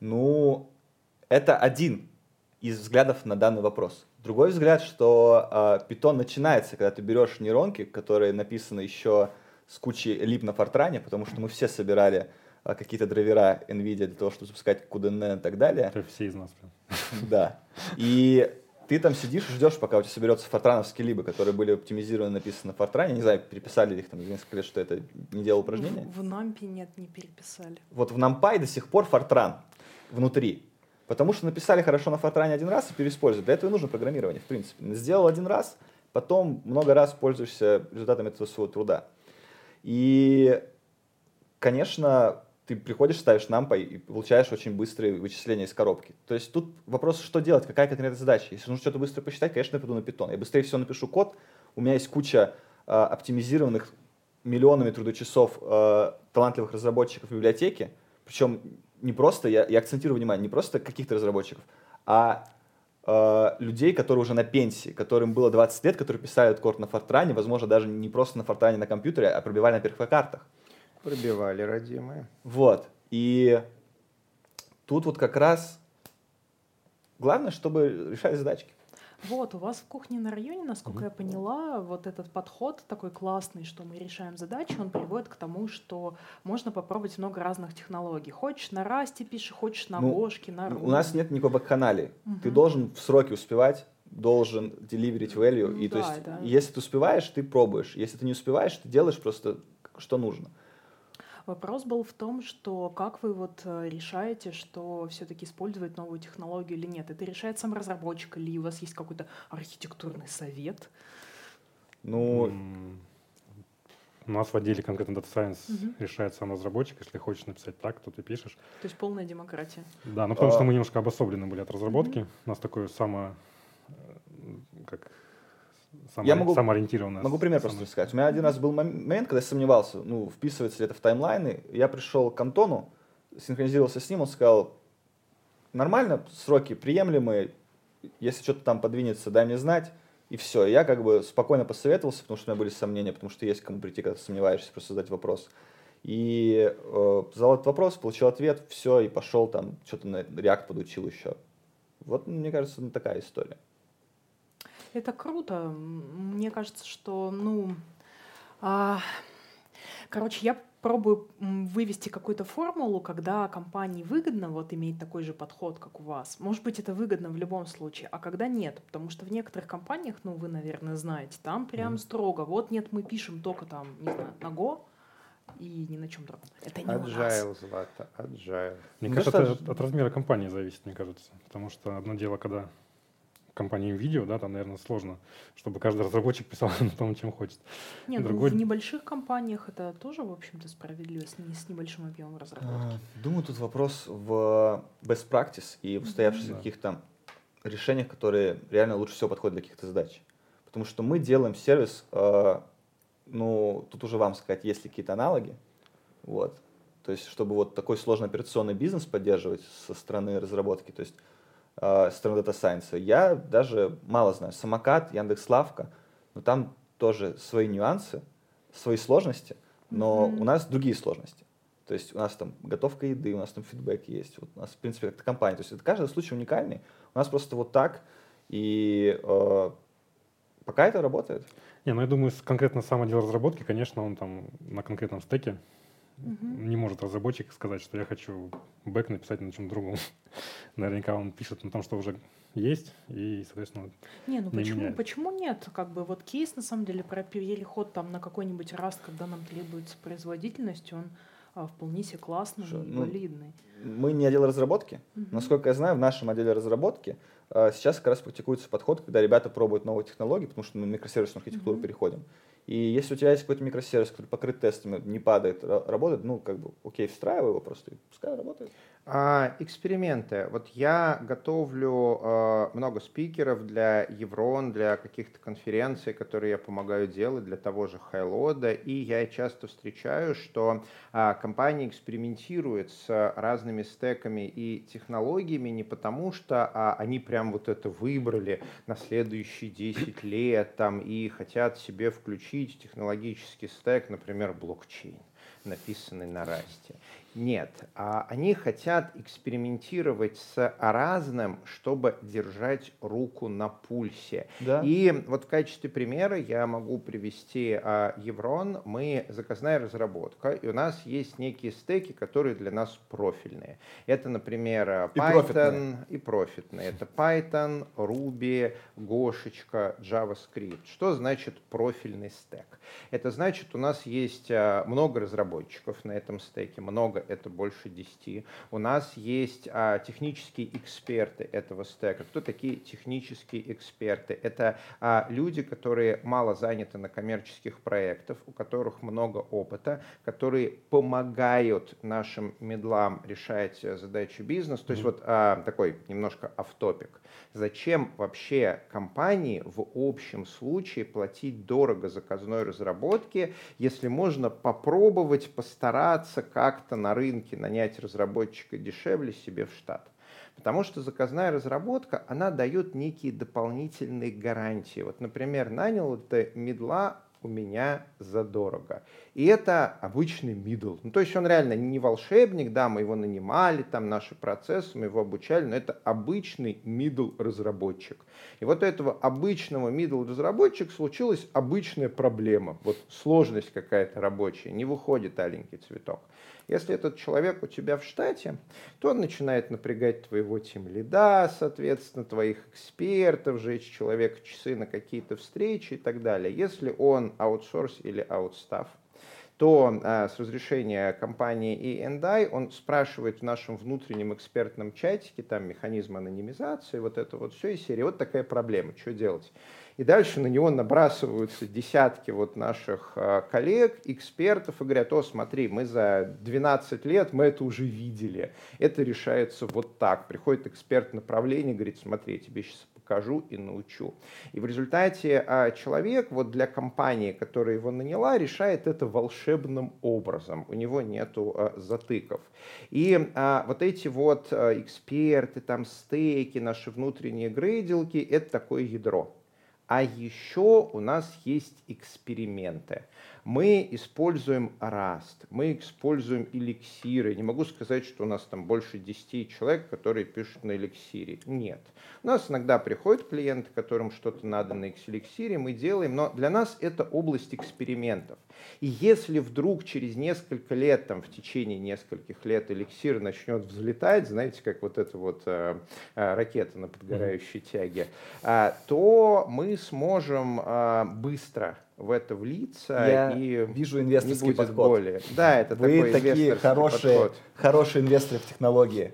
Ну, это один из взглядов на данный вопрос. Другой взгляд, что э, Python начинается, когда ты берешь нейронки, которые написаны еще с кучей лип на фортране, потому что мы все собирали э, какие-то драйвера NVIDIA для того, чтобы запускать QDN и так далее. Это все из нас. Прям. Да. И ты там сидишь и ждешь, пока у тебя соберется фортрановские либы, которые были оптимизированы, написаны на фортране. Не знаю, переписали их там за несколько лет, что это не делал упражнения. В, в NumPy нет, не переписали. Вот в NumPy до сих пор фортран внутри. Потому что написали хорошо на фортране один раз и переиспользовали. Для этого и нужно программирование, в принципе. Сделал один раз, потом много раз пользуешься результатами этого своего труда. И, конечно, ты приходишь, ставишь NumPy и получаешь очень быстрые вычисления из коробки. То есть тут вопрос, что делать, какая конкретная задача. Если нужно что-то быстро посчитать, конечно, я пойду на Python. Я быстрее всего напишу код, у меня есть куча э, оптимизированных миллионами трудочасов э, талантливых разработчиков в библиотеке, причем не просто, я, я акцентирую внимание, не просто каких-то разработчиков, а э, людей, которые уже на пенсии, которым было 20 лет, которые писали этот код на фортране, возможно, даже не просто на фортране на компьютере, а пробивали на первых картах. Пробивали, родимые. Вот. И тут вот как раз главное, чтобы решать задачки. Вот, у вас в кухне на районе, насколько я поняла, вот этот подход такой классный, что мы решаем задачи, он приводит к тому, что можно попробовать много разных технологий. Хочешь на расте пиши, хочешь на Ну, Гошке, на У нас нет никакой бэкханалии. Ты Мгм. должен в сроки успевать, должен деливерить value. Ну и то да, есть, да. если ты успеваешь, ты пробуешь. Если ты не успеваешь, ты делаешь просто что нужно. Вопрос был в том, что как вы вот э, решаете, что все-таки использовать новую технологию или нет? Это решает сам разработчик или у вас есть какой-то архитектурный совет? Ну, У нас в отделе конкретно Data Science Мгм. решает сам разработчик. Если хочешь написать так, то ты пишешь. То есть полная демократия. Да, ну потому что А. мы немножко обособлены были от разработки. У нас такое само... э, как... само- Я могу- самоориентированное. Могу пример само- просто рассказать. У меня один раз был мом- момент, когда я сомневался, ну, вписывается ли это в таймлайны. Я пришел к Антону, синхронизировался с ним, он сказал, нормально, сроки приемлемые, если что-то там подвинется, дай мне знать. И все. Я как бы спокойно посоветовался, потому что у меня были сомнения, потому что есть кому прийти, когда ты сомневаешься, просто задать вопрос. И э, задал этот вопрос, получил ответ, все, и пошел там, что-то на React подучил еще. Вот, мне кажется, ну, такая история. Это круто. Мне кажется, что, ну, а, короче, я пробую вывести какую-то формулу, когда компании выгодно вот иметь такой же подход, как у вас. Может быть, это выгодно в любом случае, а когда нет, потому что в некоторых компаниях, ну, вы, наверное, знаете, там прям Мгм. строго. Вот нет, мы пишем только там, не знаю, на Go и ни на чем другом. Это не у нас. Agile, Злата, agile. Мне Ну, кажется, что это от размера компании зависит, мне кажется. Потому что одно дело, когда компания видео, да, там, наверное, сложно, чтобы каждый разработчик писал на том, чем хочет. Не, ну, Другой- в небольших компаниях это тоже, в общем-то, справедливо с, не- с небольшим объемом разработки. А, Думаю, тут вопрос в best practice и в устоявшихся Да. каких-то решениях, которые реально лучше всего подходят для каких-то задач. Потому что мы делаем сервис, э, ну, тут уже вам сказать, есть ли какие-то аналоги. Вот. То есть, чтобы вот такой сложный операционный бизнес поддерживать со стороны разработки, то есть э, стороны Data Science, я даже мало знаю. Самокат, Яндекс.Лавка, но там тоже свои нюансы, свои сложности, но Мгм. у нас другие сложности. То есть у нас там готовка еды, у нас там фидбэк есть. Вот у нас, в принципе, как компания. То есть это каждый случай уникальный. У нас просто вот так. И э, пока это работает. Не, ну я думаю, конкретно сам отдел разработки, конечно, он там на конкретном стеке Мгм. не может разработчик сказать, что я хочу бэк написать на чем другом. Наверняка он пишет на том, что уже есть, и, соответственно, Не, ну не почему, меняет. почему нет? Как бы вот кейс на самом деле про переход там на какой-нибудь раст, когда нам требуется производительность, он а, вполне себе классный Что, и ну, валидный. Мы не отдел разработки. Мгм. Насколько я знаю, в нашем отделе разработки э, сейчас как раз практикуется подход, когда ребята пробуют новые технологии, потому что мы на микросервисную архитектуру Мгм. переходим. И если у тебя есть какой-то микросервис, который покрыт тестами, не падает, ра- работает, ну, как бы, окей, встраивай его просто, и пускай работает. А, эксперименты. Вот я готовлю э, много спикеров для Еврон, для каких-то конференций, которые я помогаю делать, для того же Хайлода. И я часто встречаю, что а, компании экспериментируют с разными стеками и технологиями не потому, что а, они прям вот это выбрали на следующие 10 лет там, и хотят себе включить технологический стек, например, блокчейн написанный на расте. Нет, а они хотят экспериментировать с разным, чтобы держать руку на пульсе. Да. И вот в качестве примера я могу привести а, Еврон. Мы заказная разработка, и у нас есть некие стеки, которые для нас профильные. Это, например, и Python профитные. и профитные. Это Python, Ruby, Гошечка, JavaScript. Что значит профильный стек? Это значит, у нас есть а, много разработчиков на этом стеке, много это больше 10. У нас есть а, технические эксперты этого стека. Кто такие технические эксперты? Это а, люди, которые мало заняты на коммерческих проектах, у которых много опыта, которые помогают нашим медлам решать задачи бизнеса. То есть mm-hmm. вот а, такой немножко автопик. Зачем вообще компании в общем случае платить дорого заказной разработки, если можно попробовать постараться как-то на рынке нанять разработчика дешевле себе в штат? Потому что заказная разработка, она дает некие дополнительные гарантии. Вот, например, нанял это медла у меня задорого. И это обычный middle. Ну, то есть он реально не волшебник, да, мы его нанимали, там наши процессы, мы его обучали, но это обычный middle разработчик. И вот у этого обычного middle разработчика случилась обычная проблема. Вот сложность какая-то рабочая, не выходит аленький цветок. Если этот человек у тебя в штате, то он начинает напрягать твоего тимлида, соответственно, твоих экспертов, жечь человека часы на какие-то встречи и так далее. Если он аутсорс или аутстав, то а, с разрешения компании E&I он спрашивает в нашем внутреннем экспертном чатике, там механизм анонимизации, вот это вот все из серии, вот такая проблема, что делать? И дальше на него набрасываются десятки вот наших а, коллег, экспертов и говорят, о, смотри, мы за 12 лет, мы это уже видели. Это решается вот так. Приходит эксперт направления, говорит, смотри, я тебе сейчас покажу и научу. И в результате а, человек вот для компании, которая его наняла, решает это волшебным образом. У него нету а, затыков. И вот эти вот эксперты, там стейки, наши внутренние грейдилки, это такое ядро. А еще у нас есть эксперименты. Мы используем Rust, мы используем эликсиры. Не могу сказать, что у нас там больше 10 человек, которые пишут на эликсире. Нет. У нас иногда приходят клиенты, которым что-то надо на эликсире, мы делаем, но для нас это область экспериментов. И если вдруг через несколько лет, там, в течение нескольких лет эликсир начнет взлетать, знаете, как вот эта вот э, э, ракета на подгорающей тяге, э, то мы сможем э, быстро в это влиться Я и вижу инвесторский не будет подход. боли. Да, это Вы такой такие хорошие, подход. хорошие инвесторы в технологии.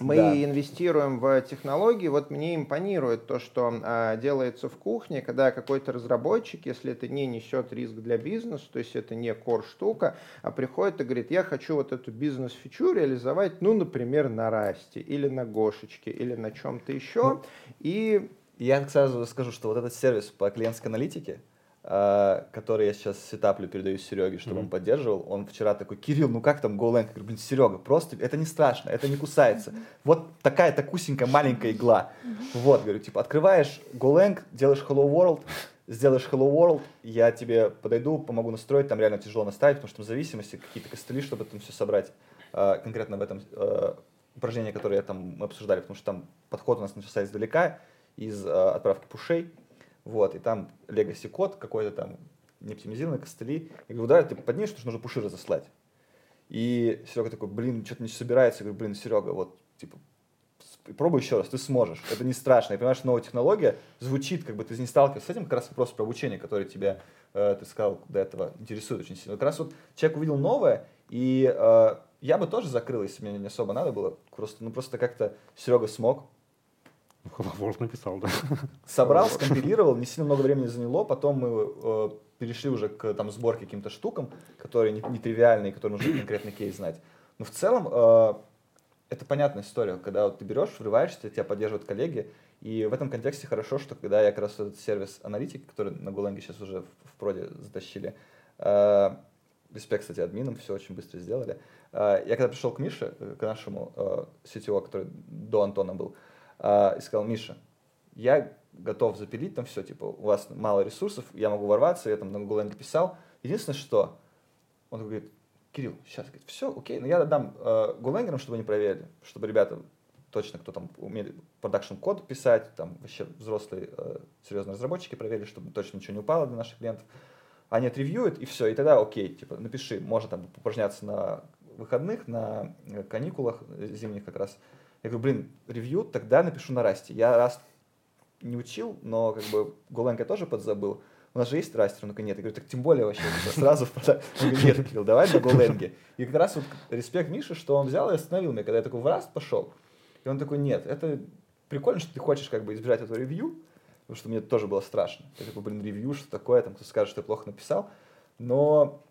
Мы да. инвестируем в технологии. Вот мне импонирует то, что а, делается в кухне, когда какой-то разработчик, если это не несет риск для бизнеса, то есть это не core штука, а приходит и говорит, я хочу вот эту бизнес-фичу реализовать, ну, например, на Расте или на Гошечке или на чем-то еще. Ну, и я сразу скажу, что вот этот сервис по клиентской аналитике, который я сейчас сетаплю, передаю Сереге, чтобы mm-hmm. он поддерживал. Он вчера такой, Кирилл, ну как там? Я говорю, блин, Серега, просто это не страшно, это не кусается. Вот такая такусенькая маленькая игла. Вот, говорю, типа, открываешь GoLang, делаешь Hello World, сделаешь Hello World, я тебе подойду, помогу настроить, там реально тяжело наставить, потому что там зависимости, какие-то костыли, чтобы это все собрать. Uh, конкретно в этом uh, упражнении, которое я там мы обсуждали, потому что там подход у нас начался издалека, из отправки пушей, вот, и там legacy код какой-то там не оптимизированный, костыли. Я говорю, да, ты поднимешь, потому что нужно пуши разослать. И Серега такой, блин, что-то не собирается. Я говорю, блин, Серега, вот, типа, пробуй еще раз, ты сможешь. Это не страшно. Я понимаю, что новая технология звучит, как бы ты не сталкивался с этим, как раз вопрос про обучение, который тебя, э, ты сказал, до этого интересует очень сильно. Как раз вот человек увидел новое, и э, я бы тоже закрыл, если мне не особо надо было. Просто, ну, просто как-то Серега смог, Word написал, да. Собрал, скомпилировал, не сильно много времени заняло, потом мы э, перешли уже к там, сборке каким-то штукам, которые нетривиальные, не которые нужно конкретный кейс знать. Но в целом э, это понятная история, когда вот ты берешь, врываешься, тебя поддерживают коллеги, и в этом контексте хорошо, что когда я как раз этот сервис аналитик, который на Голенге сейчас уже в, в проде затащили, э, респект, кстати, админам, все очень быстро сделали. Э, я когда пришел к Мише, э, к нашему э, CTO, который до Антона был, э, и сказал, Миша, я готов запилить там все, типа, у вас мало ресурсов, я могу ворваться, я там на Go писал. Единственное, что Он говорит, Кирилл, сейчас, говорит, все, окей, но я дам э, голангерам, чтобы они проверили, чтобы ребята точно, кто там умеет продакшн-код писать, там вообще взрослые э, серьезные разработчики проверили, чтобы точно ничего не упало для наших клиентов. Они отревьюют, и все, и тогда окей, типа, напиши, можно там упражняться на выходных, на э, каникулах зимних как раз. Я говорю, блин, ревью, тогда напишу на расте. Я раз не учил, но как бы я тоже подзабыл. У нас же есть растер, он такой, нет. Я говорю, так тем более вообще сразу в Он говорит, нет, давай на Голенге. И как раз вот респект Мише, что он взял и остановил меня, когда я такой в раст пошел. И он такой, нет, это прикольно, что ты хочешь как бы избежать этого ревью, потому что мне тоже было страшно. Я такой, блин, ревью, что такое, там кто скажет, что я плохо написал. Но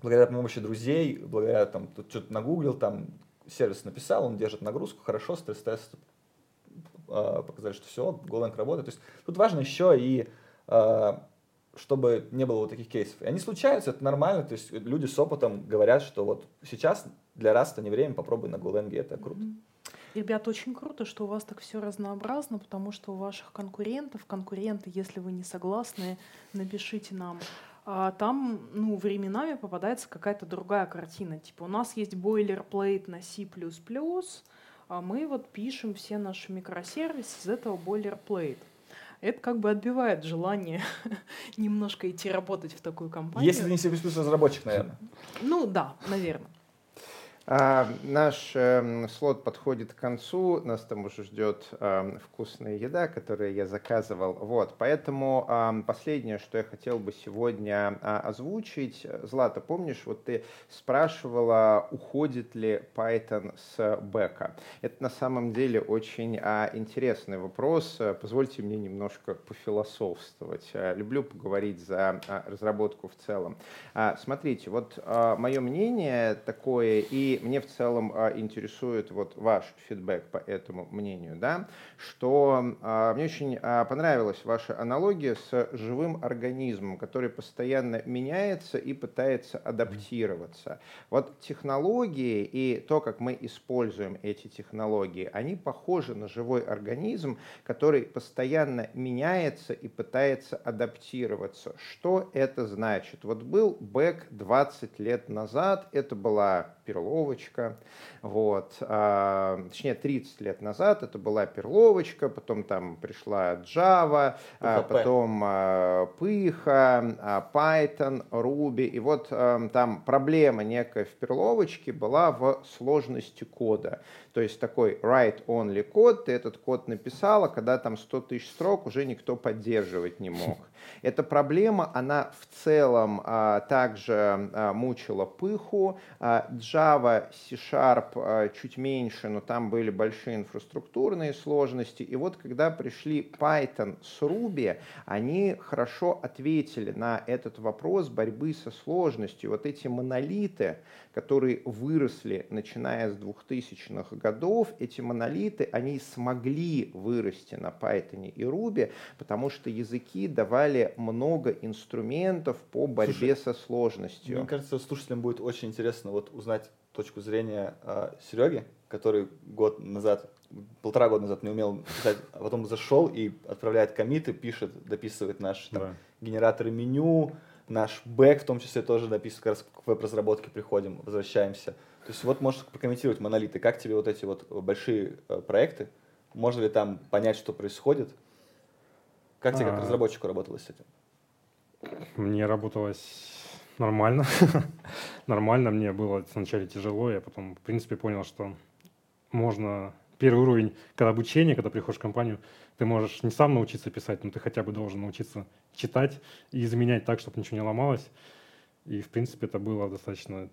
благодаря помощи друзей, благодаря там, что-то нагуглил, там сервис написал, он держит нагрузку, хорошо, стресс-тест э, показали, что все, Golang работает. То есть тут важно еще и э, чтобы не было вот таких кейсов. И они случаются, это нормально, то есть люди с опытом говорят, что вот сейчас для раста не время, попробуй на Golang, это круто. Mm-hmm. Ребят, очень круто, что у вас так все разнообразно, потому что у ваших конкурентов, конкуренты, если вы не согласны, напишите нам. А там, ну, временами попадается какая-то другая картина. Типа у нас есть бойлерплейт на C++, а мы вот пишем все наши микросервисы из этого бойлерплейт. Это как бы отбивает желание немножко идти работать в такую компанию. Если не C++ разработчик, наверное. Ну да, наверное. А, наш э, слот подходит к концу, нас там уже ждет э, вкусная еда, которую я заказывал. Вот, поэтому э, последнее, что я хотел бы сегодня э, озвучить. Злата, помнишь, вот ты спрашивала, уходит ли Python с бэка. Это на самом деле очень э, интересный вопрос. Позвольте мне немножко пофилософствовать. Люблю поговорить за э, разработку в целом. Э, смотрите, вот э, мое мнение такое и мне в целом а, интересует вот ваш фидбэк по этому мнению, да, что а, мне очень а, понравилась ваша аналогия с живым организмом, который постоянно меняется и пытается адаптироваться. Вот технологии и то, как мы используем эти технологии, они похожи на живой организм, который постоянно меняется и пытается адаптироваться. Что это значит? Вот был бэк 20 лет назад, это была перловочка, вот, а, точнее 30 лет назад это была перловочка, потом там пришла Java, а, потом а, Пыха, а, Python, Ruby, и вот а, там проблема некая в перловочке была в сложности кода, то есть такой write-only код, ты этот код написал, а когда там 100 тысяч строк уже никто поддерживать не мог. Эта проблема, она в целом а, также а, мучила пыху. А, Java, C-Sharp а, чуть меньше, но там были большие инфраструктурные сложности. И вот когда пришли Python с Ruby, они хорошо ответили на этот вопрос борьбы со сложностью. Вот эти монолиты, которые выросли начиная с 2000-х годов, эти монолиты, они смогли вырасти на Python и Ruby, потому что языки давали много инструментов по борьбе Слушай, со сложностью. Мне кажется, слушателям будет очень интересно вот узнать точку зрения э, Сереги, который год назад, полтора года назад не умел писать, а потом зашел и отправляет комиты, пишет, дописывает наши там, да. генераторы меню, наш бэк в том числе тоже дописывает, как раз к веб-разработке приходим, возвращаемся. То есть вот можешь прокомментировать монолиты, как тебе вот эти вот большие э, проекты, можно ли там понять, что происходит, как тебе как а. разработчику работалось с этим? Мне работалось нормально. нормально мне было сначала тяжело, я потом, в принципе, понял, что можно первый уровень, когда обучение, когда приходишь в компанию, ты можешь не сам научиться писать, но ты хотя бы должен научиться читать и изменять так, чтобы ничего не ломалось. И, в принципе, это было достаточно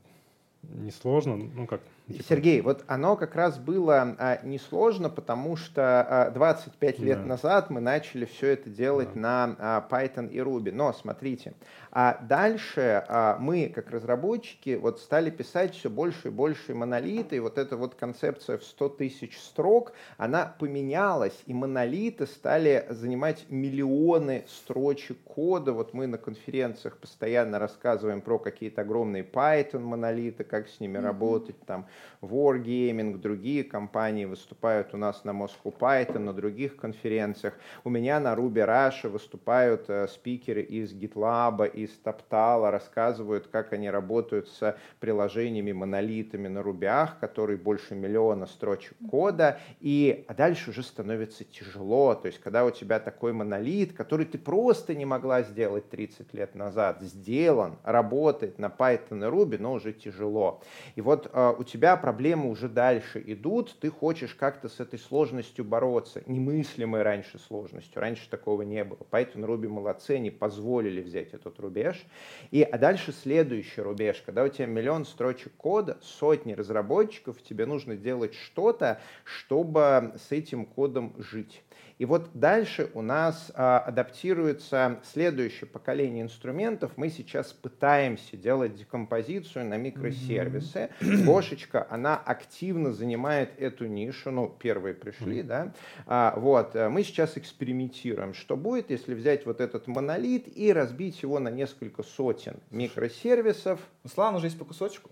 несложно, ну как. Типа... Сергей, вот оно как раз было а, несложно, потому что а, 25 лет да. назад мы начали все это делать да. на а, Python и Ruby. Но смотрите, а дальше а, мы, как разработчики, вот стали писать все больше и больше монолиты, и вот эта вот концепция в 100 тысяч строк, она поменялась, и монолиты стали занимать миллионы строчек кода. Вот мы на конференциях постоянно рассказываем про какие-то огромные Python монолиты, как с ними mm-hmm. работать. Там Wargaming, другие компании выступают у нас на Moscow Python, на других конференциях. У меня на Ruby Russia выступают э, спикеры из GitLab, из TopTal, рассказывают, как они работают с приложениями, монолитами на рубях, которые больше миллиона строчек кода, и а дальше уже становится тяжело. То есть, когда у тебя такой монолит, который ты просто не могла сделать 30 лет назад, сделан, работает на Python и Ruby, но уже тяжело. И вот э, у тебя проблемы уже дальше идут, ты хочешь как-то с этой сложностью бороться, немыслимой раньше сложностью. Раньше такого не было. Python и Ruby молодцы, они позволили взять этот рубеж. И, а дальше следующий рубеж, когда у тебя миллион строчек кода, сотни разработчиков, тебе нужно делать что-то, чтобы с этим кодом жить. И вот дальше у нас а, адаптируется следующее поколение инструментов. Мы сейчас пытаемся делать декомпозицию на микросервисы. Mm-hmm. Гошечка, она активно занимает эту нишу. Ну, первые пришли, mm-hmm. да. А, вот, э, мы сейчас экспериментируем. Что будет, если взять вот этот монолит и разбить его на несколько сотен микросервисов? Слава, уже есть по кусочку.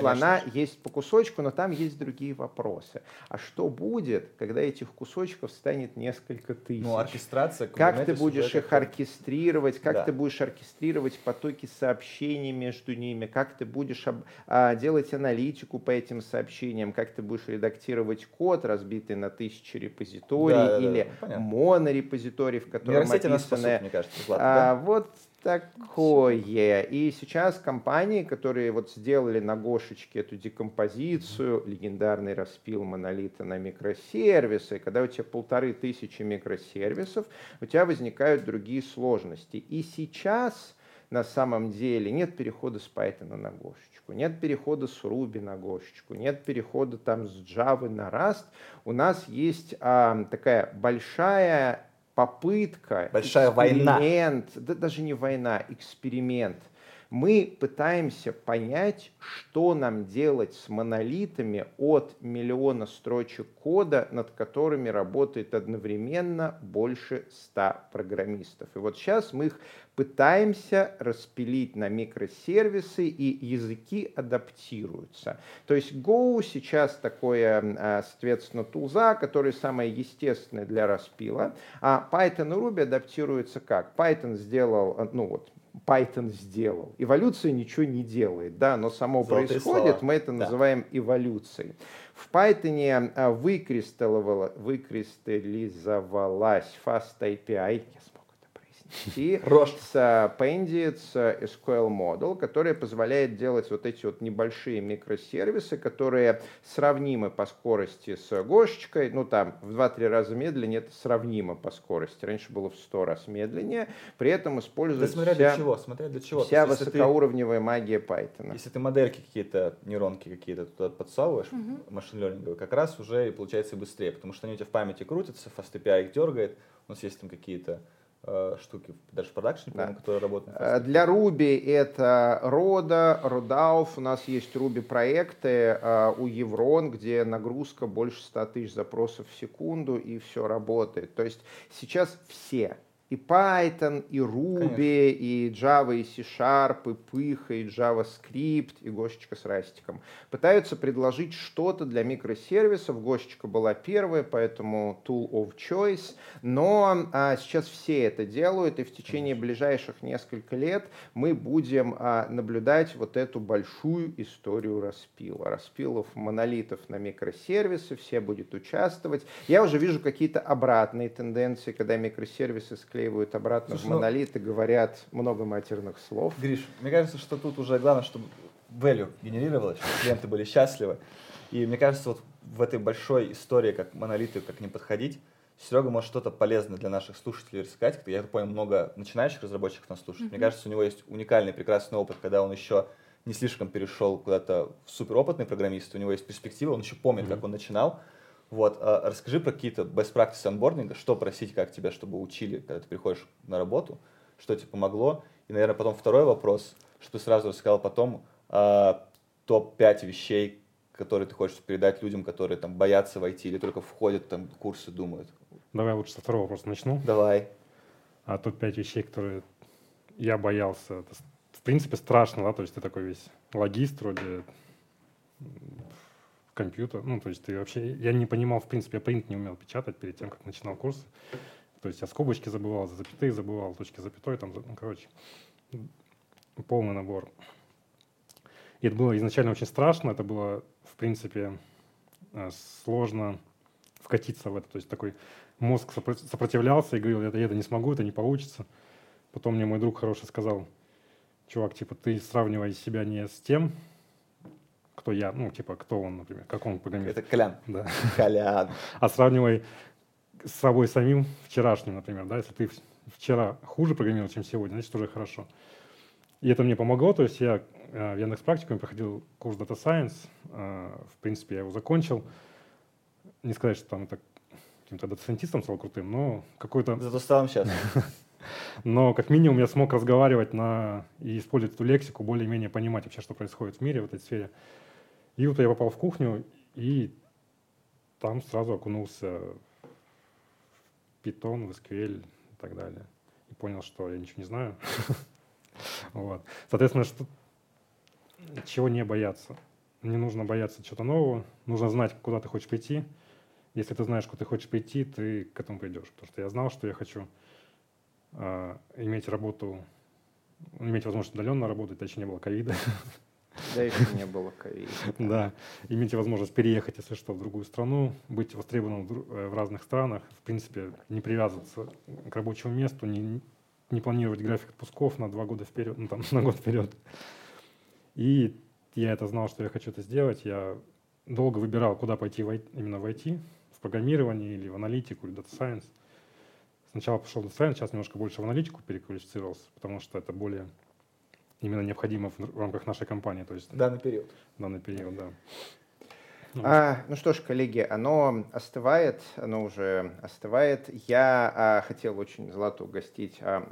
Слона есть по кусочку, но там есть другие вопросы. А что будет, когда этих кусочков станет несколько тысяч? Ну, оркестрация. Как ты будешь их оркестрировать? Как да. ты будешь оркестрировать потоки сообщений между ними? Как ты будешь а, делать аналитику по этим сообщениям? Как ты будешь редактировать код, разбитый на тысячи репозиторий да, или да, да, монорепозиторий, в котором описаны... Мне кажется, Влад, а, да? Вот такое. И сейчас компании, которые вот сделали на Гошечке эту декомпозицию, легендарный распил монолита на микросервисы, когда у тебя полторы тысячи микросервисов, у тебя возникают другие сложности. И сейчас на самом деле нет перехода с Python на Гошечку, нет перехода с Ruby на Гошечку, нет перехода там с Java на Rust. У нас есть а, такая большая попытка, Большая эксперимент, война. да даже не война, эксперимент. Мы пытаемся понять, что нам делать с монолитами от миллиона строчек кода, над которыми работает одновременно больше ста программистов. И вот сейчас мы их пытаемся распилить на микросервисы, и языки адаптируются. То есть Go сейчас такое, а, соответственно, тулза, который самое естественное для распила, а Python и Ruby адаптируются как? Python сделал, а, ну вот, Python сделал. Эволюция ничего не делает, да, но само Золотые происходит, слова. мы это да. называем эволюцией. В Python а, выкристаллизовалась Fast API, и с Pandy, с SQL Model, который позволяет делать вот эти вот небольшие микросервисы, которые сравнимы по скорости с Гошечкой, ну там в 2-3 раза медленнее, это сравнимо по скорости. Раньше было в 100 раз медленнее, при этом используется да, смотря вся, для чего, смотря для чего. вся есть, высокоуровневая ты, магия Python. Если ты модельки какие-то, нейронки какие-то туда подсовываешь, угу. машин как раз уже получается быстрее, потому что они у тебя в памяти крутятся, FastAPI их дергает, у нас есть там какие-то Э, штуки, даже в продакшене, да. которые работают? Э, для Ruby это Roda, Rodauff, у нас есть Ruby проекты э, у Еврон, где нагрузка больше 100 тысяч запросов в секунду и все работает. То есть сейчас все и Python, и Ruby, Конечно. и Java, и C-Sharp, и Pych, и JavaScript, и Гошечка с Растиком. Пытаются предложить что-то для микросервисов. Гошечка была первая, поэтому tool of choice. Но а, сейчас все это делают, и в течение ближайших нескольких лет мы будем а, наблюдать вот эту большую историю распила. Распилов монолитов на микросервисы, все будут участвовать. Я уже вижу какие-то обратные тенденции, когда микросервисы склеиваются склеивают обратно Слушай, в ну, монолит и говорят много матерных слов. Гриш, мне кажется, что тут уже главное, чтобы value генерировалось, чтобы клиенты были счастливы. И мне кажется, вот в этой большой истории, как монолиты, как не подходить, Серега может что-то полезное для наших слушателей рассказать. Я понял, много начинающих разработчиков нас слушают. Mm-hmm. Мне кажется, у него есть уникальный, прекрасный опыт, когда он еще не слишком перешел куда-то в суперопытный программист, у него есть перспектива, он еще помнит, mm-hmm. как он начинал, вот, а расскажи про какие-то best practices онбординга, что просить, как тебя, чтобы учили, когда ты приходишь на работу, что тебе помогло. И, наверное, потом второй вопрос, что ты сразу рассказал потом, а, топ-5 вещей, которые ты хочешь передать людям, которые там боятся войти или только входят там курсы, думают. Давай лучше со второго вопроса начну. Давай. А топ-5 вещей, которые я боялся, это, в принципе, страшно, да, то есть ты такой весь логист вроде, компьютер. Ну, то есть ты вообще... Я не понимал, в принципе, я принт не умел печатать перед тем, как начинал курс. То есть я скобочки забывал, запятые забывал, точки запятой, там, ну, короче, полный набор. И это было изначально очень страшно, это было, в принципе, э, сложно вкатиться в это. То есть такой мозг сопротивлялся и говорил, это, я это не смогу, это не получится. Потом мне мой друг хороший сказал, чувак, типа, ты сравнивай себя не с тем, кто я, ну, типа, кто он, например, как он программист. Это Колян. Да. Колян. А сравнивай с собой самим вчерашним, например, да, если ты вчера хуже программировал, чем сегодня, значит, уже хорошо. И это мне помогло, то есть я э, в Яндекс практикуме проходил курс Data Science, э, в принципе, я его закончил. Не сказать, что там это каким-то дата-сайентистом стал крутым, но какой-то... Зато стал сейчас. Но как минимум я смог разговаривать на и использовать эту лексику, более-менее понимать вообще, что происходит в мире в этой сфере. И вот я попал в кухню, и там сразу окунулся в Python, в SQL и так далее. И понял, что я ничего не знаю. вот. Соответственно, что, чего не бояться? Не нужно бояться чего-то нового, нужно знать, куда ты хочешь прийти. Если ты знаешь, куда ты хочешь прийти, ты к этому придешь. Потому что я знал, что я хочу иметь работу, иметь возможность удаленно работать, точнее не было ковида. Да, еще не было ковида. Да, иметь возможность переехать, если что, в другую страну, быть востребованным э, в разных странах, в принципе, не привязываться к рабочему месту, не, не планировать график отпусков на два года вперед, ну, там, на год вперед. И я это знал, что я хочу это сделать. Я долго выбирал, куда пойти в, именно в IT, в программирование или в аналитику, или Data Science. Сначала пошел в Science, сейчас немножко больше в аналитику переквалифицировался, потому что это более именно необходимо в, в рамках нашей компании. То есть, данный период. Данный период, да. Ну, а, ну что ж, коллеги, оно остывает, оно уже остывает. Я а, хотел очень Злату угостить а,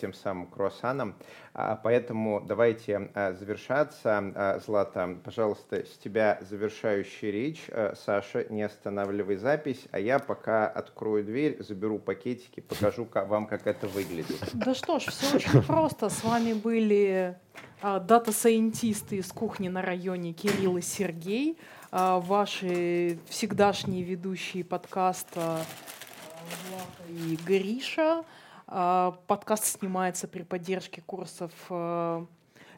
тем самым круассаном, а, поэтому давайте а, завершаться. А, Злата, пожалуйста, с тебя завершающая речь. А, Саша, не останавливай запись, а я пока открою дверь, заберу пакетики, покажу вам, как это выглядит. Да что ж, все очень просто. С вами были а, дата-сайентисты из кухни на районе Кирилл и Сергей. А, ваши всегдашние ведущие подкаста Влада и Гриша. А, подкаст снимается при поддержке курсов а,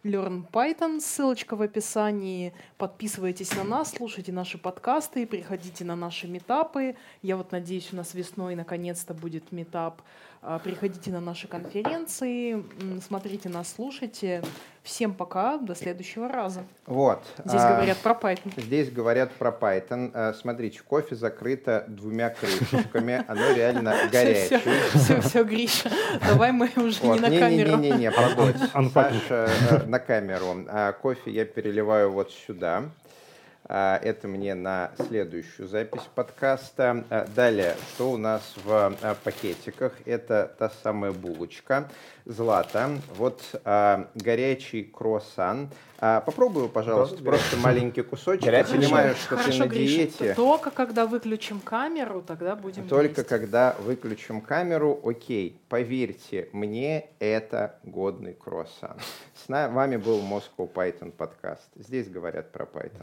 Learn Python, ссылочка в описании. Подписывайтесь на нас, слушайте наши подкасты, приходите на наши метапы. Я вот надеюсь, у нас весной наконец-то будет метап приходите на наши конференции, смотрите нас, слушайте. Всем пока, до следующего раза. Вот. Здесь а, говорят про Python. Здесь говорят про Python. А, смотрите, кофе закрыто двумя крышечками, оно реально горячее. Все, все, Гриша, давай мы уже не на камеру. Не-не-не, погодь. Саша э, на камеру. А кофе я переливаю вот сюда. А, это мне на следующую запись подкаста. А, далее, что у нас в а, пакетиках? Это та самая булочка Злата. Вот горячий круассан. Попробую, пожалуйста, просто, просто маленький кусочек. Горячий. Я понимаю, что Хорошо, ты на Гриша, диете. Только когда выключим камеру, тогда будем Только есть. когда выключим камеру, окей. Поверьте, мне это годный круассан. С вами был Moscow Python подкаст. Здесь говорят про Python.